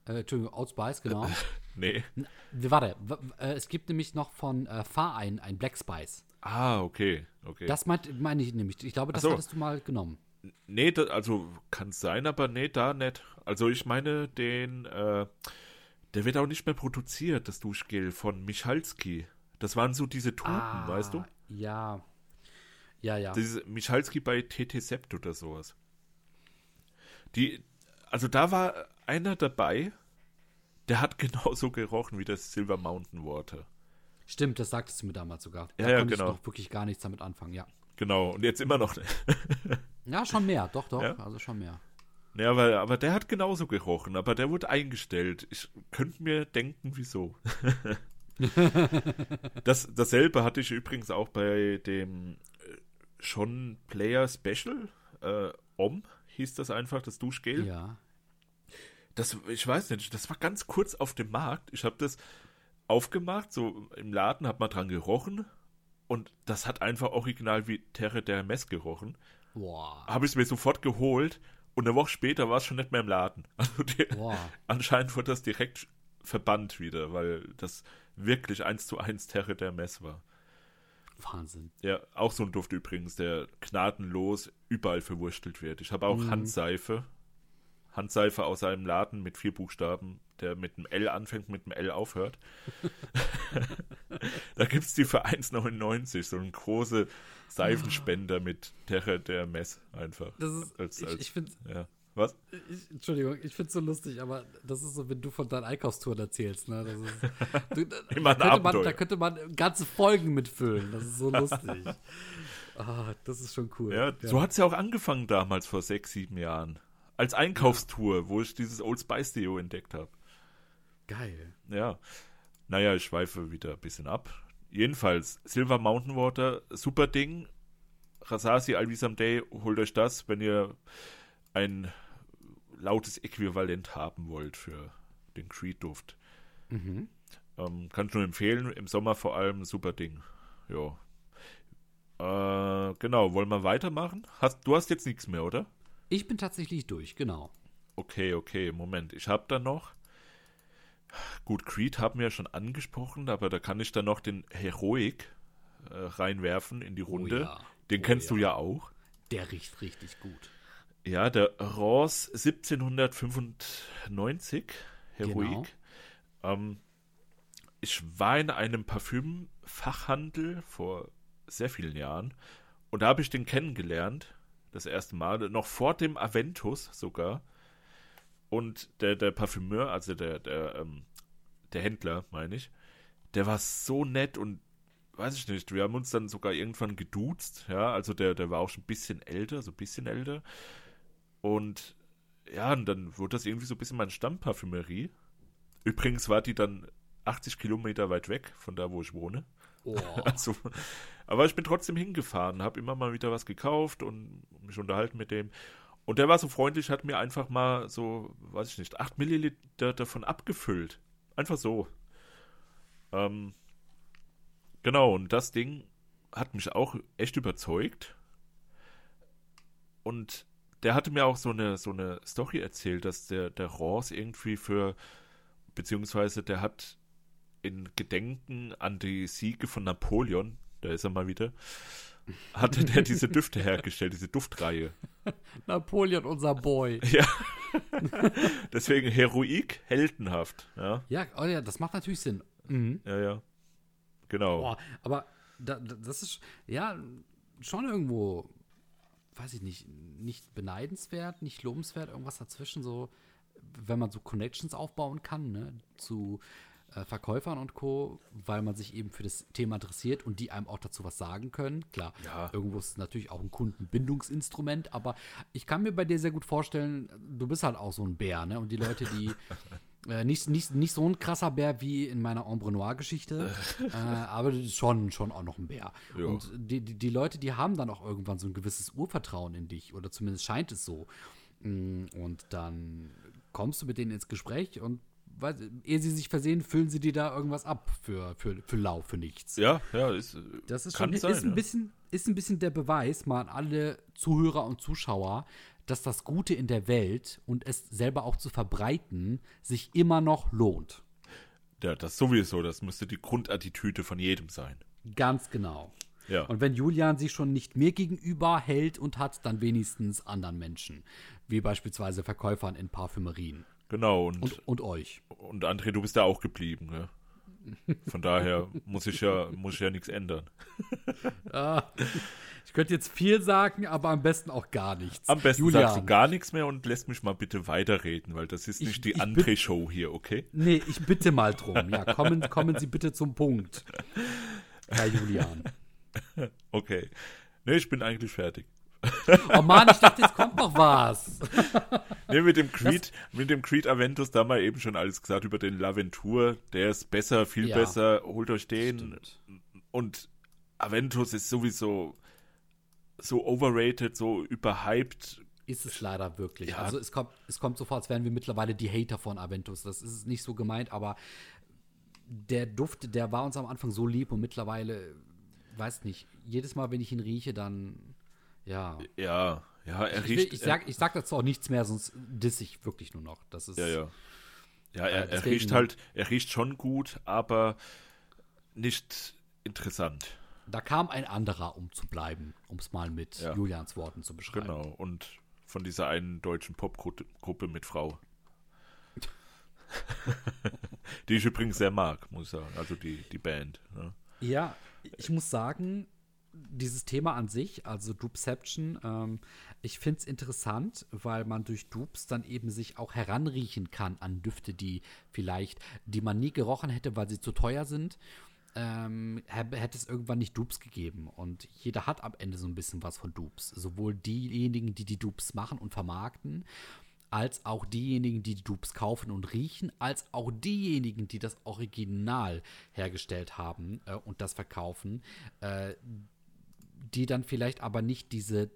Äh, Entschuldigung, Old Spice, genau.
Nee.
N- Warte, äh, es gibt nämlich noch von äh, Verein ein Black Spice.
Ah, okay, okay.
Das meine ich nämlich. Ich glaube, das
so.
hattest du mal genommen.
Nee, da, also kann es sein, aber nee, da nicht. Also ich meine den, äh, der wird auch nicht mehr produziert, das Duschgel von Michalski. Das waren so diese Tuben,
Ah,
weißt du?
Ja. Ja, ja.
Diese Michalski bei TT Sept oder sowas. Die, also da war einer dabei, der hat genauso gerochen wie das Silver Mountain Water.
Stimmt, das sagtest du mir damals sogar. Da
Ja, ja,
konnte
genau.
ich noch wirklich gar nichts damit anfangen, ja.
Genau, und jetzt immer noch.
Ja, schon mehr, doch, doch.
Ja?
Also schon mehr.
Ja, aber, aber der hat genauso gerochen, aber der wurde eingestellt. Ich könnte mir denken, wieso. das, dasselbe hatte ich übrigens auch bei dem äh, schon Player Special. Äh, Om hieß das einfach, das Duschgel.
Ja.
Das, ich weiß nicht, das war ganz kurz auf dem Markt. Ich habe das aufgemacht, so im Laden, habe mal dran gerochen und das hat einfach original wie Terre der Mess gerochen.
Boah.
Habe ich es mir sofort geholt und eine Woche später war es schon nicht mehr im Laden. Also die, anscheinend wurde das direkt verbannt wieder, weil das wirklich eins zu eins Terre der Mess war.
Wahnsinn.
Ja, auch so ein Duft übrigens, der gnadenlos überall verwurstelt wird. Ich habe auch
Mhm.
Handseife. Handseife aus einem Laden mit vier Buchstaben, der mit einem L anfängt, mit einem L aufhört. da gibt es die für 1,99, so ein große Seifenspender mit Terre der Mess einfach.
Das ist, als, ich, als, ich finde
ja. Was?
Ich, Entschuldigung, ich finde es so lustig, aber das ist so, wenn du von deinen Einkaufstouren erzählst. Ne? Das ist, du, da, könnte man, da könnte man ganze Folgen mitfüllen. Das ist so lustig. ah, das ist schon cool.
Ja, ja. so hat es ja auch angefangen damals vor sechs, sieben Jahren. Als Einkaufstour, wo ich dieses Old Spice Deo entdeckt habe.
Geil.
Ja. Naja, ich schweife wieder ein bisschen ab. Jedenfalls, Silver Mountain Water, super Ding. Rasasi Alvisam Day, holt euch das, wenn ihr ein lautes Äquivalent haben wollt für den Creed-Duft. Mhm. Ähm, kann ich nur empfehlen, im Sommer vor allem super Ding. Ja. Äh, genau, wollen wir weitermachen? Hast, du hast jetzt nichts mehr, oder?
Ich bin tatsächlich durch, genau.
Okay, okay, Moment. Ich habe da noch. Gut, Creed haben wir ja schon angesprochen, aber da kann ich dann noch den Heroic äh, reinwerfen in die Runde. Oh ja. Den oh kennst ja. du ja auch.
Der riecht richtig gut.
Ja, der Ross 1795, Heroik. Genau. Ähm, ich war in einem Parfümfachhandel vor sehr vielen Jahren und da habe ich den kennengelernt, das erste Mal, noch vor dem Aventus sogar. Und der, der Parfümeur, also der, der, ähm, der Händler, meine ich, der war so nett und weiß ich nicht, wir haben uns dann sogar irgendwann geduzt, ja, also der, der war auch schon ein bisschen älter, so ein bisschen älter. Und ja, und dann wurde das irgendwie so ein bisschen meine Stammparfümerie. Übrigens war die dann 80 Kilometer weit weg von da, wo ich wohne. Oh. Also, aber ich bin trotzdem hingefahren, habe immer mal wieder was gekauft und mich unterhalten mit dem. Und der war so freundlich, hat mir einfach mal so, weiß ich nicht, 8 Milliliter davon abgefüllt. Einfach so. Ähm, genau, und das Ding hat mich auch echt überzeugt. Und der hatte mir auch so eine, so eine Story erzählt, dass der, der Ross irgendwie für, beziehungsweise der hat in Gedenken an die Siege von Napoleon, da ist er mal wieder, hatte der diese Düfte hergestellt, diese Duftreihe.
Napoleon, unser Boy.
Ja. Deswegen Heroik, heldenhaft. Ja,
ja, oh ja das macht natürlich Sinn. Mhm.
Ja, ja. Genau. Boah,
aber da, das ist, ja, schon irgendwo weiß ich nicht, nicht beneidenswert, nicht lobenswert, irgendwas dazwischen, so, wenn man so Connections aufbauen kann, ne, zu äh, Verkäufern und Co., weil man sich eben für das Thema interessiert und die einem auch dazu was sagen können. Klar, ja. irgendwo ist es natürlich auch ein Kundenbindungsinstrument, aber ich kann mir bei dir sehr gut vorstellen, du bist halt auch so ein Bär, ne? Und die Leute, die Äh, nicht, nicht, nicht so ein krasser Bär wie in meiner Ombre Noir-Geschichte, äh, aber schon, schon auch noch ein Bär. Jo. Und die, die, die, Leute, die haben dann auch irgendwann so ein gewisses Urvertrauen in dich, oder zumindest scheint es so. Mm, und dann kommst du mit denen ins Gespräch und weil, ehe sie sich versehen, füllen sie dir da irgendwas ab für, für, für lau, für nichts.
Ja, ja, ist,
das ist, schon, sein, ist, ein ja. bisschen, ist ein bisschen der Beweis mal an alle Zuhörer und Zuschauer, dass das Gute in der Welt und es selber auch zu verbreiten sich immer noch lohnt.
Ja, das sowieso. Das müsste die Grundattitüde von jedem sein.
Ganz genau.
Ja.
Und wenn Julian sich schon nicht mir gegenüber hält und hat, dann wenigstens anderen Menschen. Wie beispielsweise Verkäufern in Parfümerien.
Genau.
Und, und, und euch.
Und André, du bist ja auch geblieben, ne? Von daher muss ich ja, muss ich ja nichts ändern.
Ah, ich könnte jetzt viel sagen, aber am besten auch gar nichts.
Am besten Julian. sagst du gar nichts mehr und lässt mich mal bitte weiterreden, weil das ist nicht ich, die André-Show hier, okay?
Nee, ich bitte mal drum. Ja, kommen, kommen Sie bitte zum Punkt, Herr Julian.
Okay. Nee, ich bin eigentlich fertig.
Oh Mann, ich dachte, jetzt kommt noch was.
nee, mit dem Creed, das, mit dem Creed Aventus, da haben wir eben schon alles gesagt über den Laventur. Der ist besser, viel ja, besser. Holt euch den. Stimmt. Und Aventus ist sowieso so overrated, so überhyped.
Ist es leider wirklich. Ja. Also es kommt, es kommt so vor, als wären wir mittlerweile die Hater von Aventus. Das ist nicht so gemeint, aber der Duft, der war uns am Anfang so lieb und mittlerweile, weiß nicht, jedes Mal, wenn ich ihn rieche, dann ja.
Ja, ja, er
ich
riecht.
Will, ich, sag, ich sag dazu auch nichts mehr, sonst diss ich wirklich nur noch. Das ist.
Ja, ja. Ja, er, er riecht halt, er riecht schon gut, aber nicht interessant.
Da kam ein anderer, um zu bleiben, um es mal mit ja. Julians Worten zu beschreiben.
Genau, und von dieser einen deutschen Popgruppe mit Frau. die ich übrigens sehr mag, muss ich sagen. Also die, die Band. Ne?
Ja, ich muss sagen, dieses Thema an sich, also Dupeception, ähm, ich finde es interessant, weil man durch Dupes dann eben sich auch heranriechen kann an Düfte, die vielleicht, die man nie gerochen hätte, weil sie zu teuer sind. Ähm, hätte es irgendwann nicht Dupes gegeben. Und jeder hat am Ende so ein bisschen was von Dupes. Sowohl diejenigen, die die Dupes machen und vermarkten, als auch diejenigen, die die Dupes kaufen und riechen, als auch diejenigen, die das Original hergestellt haben äh, und das verkaufen, äh, die dann vielleicht aber nicht diese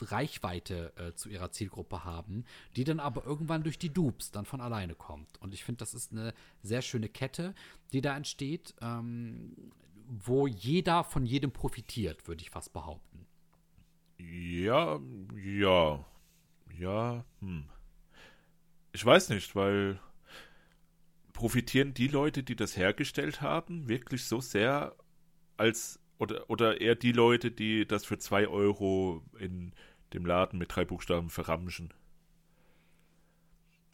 Reichweite äh, zu ihrer Zielgruppe haben, die dann aber irgendwann durch die Dupes dann von alleine kommt. Und ich finde, das ist eine sehr schöne Kette, die da entsteht, ähm, wo jeder von jedem profitiert, würde ich fast behaupten.
Ja, ja, ja, hm. Ich weiß nicht, weil profitieren die Leute, die das hergestellt haben, wirklich so sehr als oder, oder eher die Leute, die das für zwei Euro in dem Laden mit drei Buchstaben verramschen?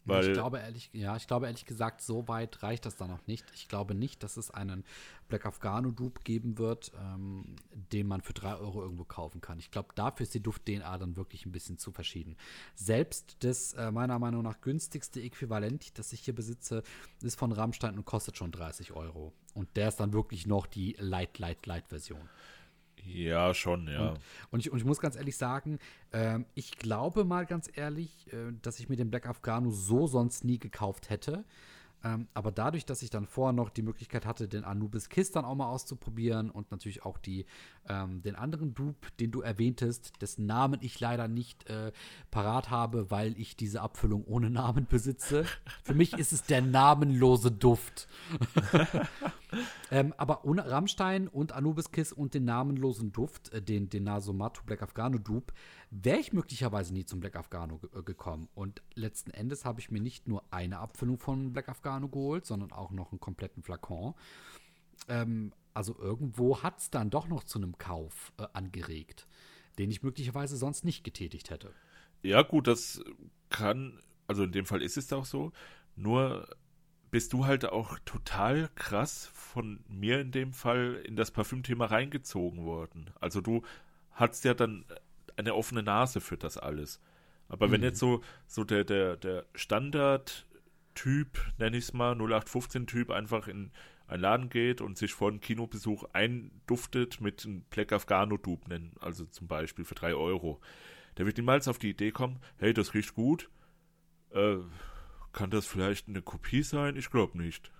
Weil ich glaube ehrlich, ja, ich glaube ehrlich gesagt, so weit reicht das da noch nicht. Ich glaube nicht, dass es einen Black Afghano Dupe geben wird, ähm, den man für drei Euro irgendwo kaufen kann. Ich glaube, dafür ist die Duft-DNA dann wirklich ein bisschen zu verschieden. Selbst das äh, meiner Meinung nach günstigste Äquivalent, das ich hier besitze, ist von Rammstein und kostet schon 30 Euro. Und der ist dann wirklich noch die Light, Light, Light Version.
Ja, schon, ja.
Und, und, ich, und ich muss ganz ehrlich sagen, ähm, ich glaube mal ganz ehrlich, äh, dass ich mir den Black Afghano so sonst nie gekauft hätte. Ähm, aber dadurch, dass ich dann vorher noch die Möglichkeit hatte, den Anubis Kiss dann auch mal auszuprobieren und natürlich auch die, ähm, den anderen Dupe, den du erwähntest, dessen Namen ich leider nicht äh, parat habe, weil ich diese Abfüllung ohne Namen besitze. Für mich ist es der namenlose Duft. ähm, aber ohne Rammstein und Anubis Kiss und den namenlosen Duft, äh, den, den Nasomatu Black Afghano Dupe, wäre ich möglicherweise nie zum Black Afghano ge äh, gekommen. Und letzten Endes habe ich mir nicht nur eine Abfüllung von Black Afghano geholt, sondern auch noch einen kompletten Flakon. Ähm, also irgendwo hat es dann doch noch zu einem Kauf äh, angeregt, den ich möglicherweise sonst nicht getätigt hätte.
Ja, gut, das kann, also in dem Fall ist es auch so. Nur bist du halt auch total krass von mir in dem Fall in das Parfümthema reingezogen worden. Also du hattest ja dann eine offene Nase für das alles. Aber mhm. wenn jetzt so, so der, der, der Standard-Typ, nenne ich es mal, 0815-Typ, einfach in einen Laden geht und sich vor einem Kinobesuch einduftet mit einem Black Afghano Dupe nennen, also zum Beispiel für 3 Euro, der wird niemals auf die Idee kommen, hey, das riecht gut, äh, kann das vielleicht eine Kopie sein? Ich glaube nicht.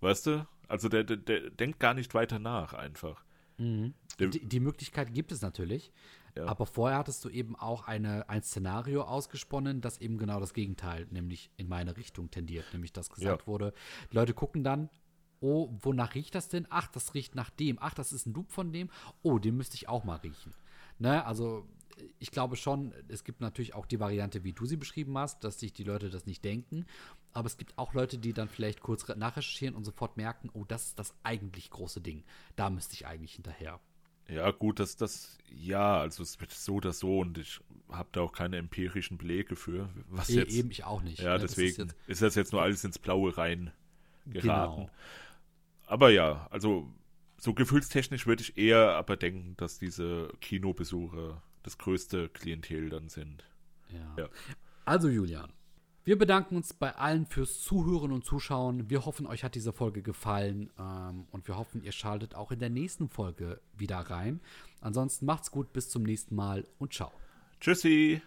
Weißt du? Also der, der, der denkt gar nicht weiter nach einfach.
Mhm. Die, die, Möglichkeit gibt es natürlich. Ja. Aber vorher hattest du eben auch eine, ein Szenario ausgesponnen, das eben genau das Gegenteil, nämlich in meine Richtung tendiert. Nämlich, dass gesagt ja. wurde, die Leute gucken dann, oh, wonach riecht das denn? Ach, das riecht nach dem. Ach, das ist ein Dupe von dem. Oh, den müsste ich auch mal riechen. Ne, also ich glaube schon, es gibt natürlich auch die Variante, wie du sie beschrieben hast, dass sich die Leute das nicht denken. Aber es gibt auch Leute, die dann vielleicht kurz nachrecherchieren und sofort merken, oh, das ist das eigentlich große Ding. Da müsste ich eigentlich hinterher.
Ja, gut, dass das, ja, also es wird so oder so und ich habe da auch keine empirischen Belege für. Was e jetzt,
eben ich auch nicht.
Ja, ne? deswegen ist, jetzt, ist, das jetzt nur alles ins Blaue rein geraten. Genau. Aber ja, also so gefühlstechnisch würde ich eher aber denken, dass diese Kinobesucher das größte Klientel dann sind.
Ja. ja. Also Julian, wir bedanken uns bei allen fürs Zuhören und Zuschauen. Wir hoffen, euch hat diese Folge gefallen ähm, und wir hoffen, ihr schaltet auch in der nächsten Folge wieder rein. Ansonsten macht's gut, bis zum nächsten Mal und ciao.
Tschüssi.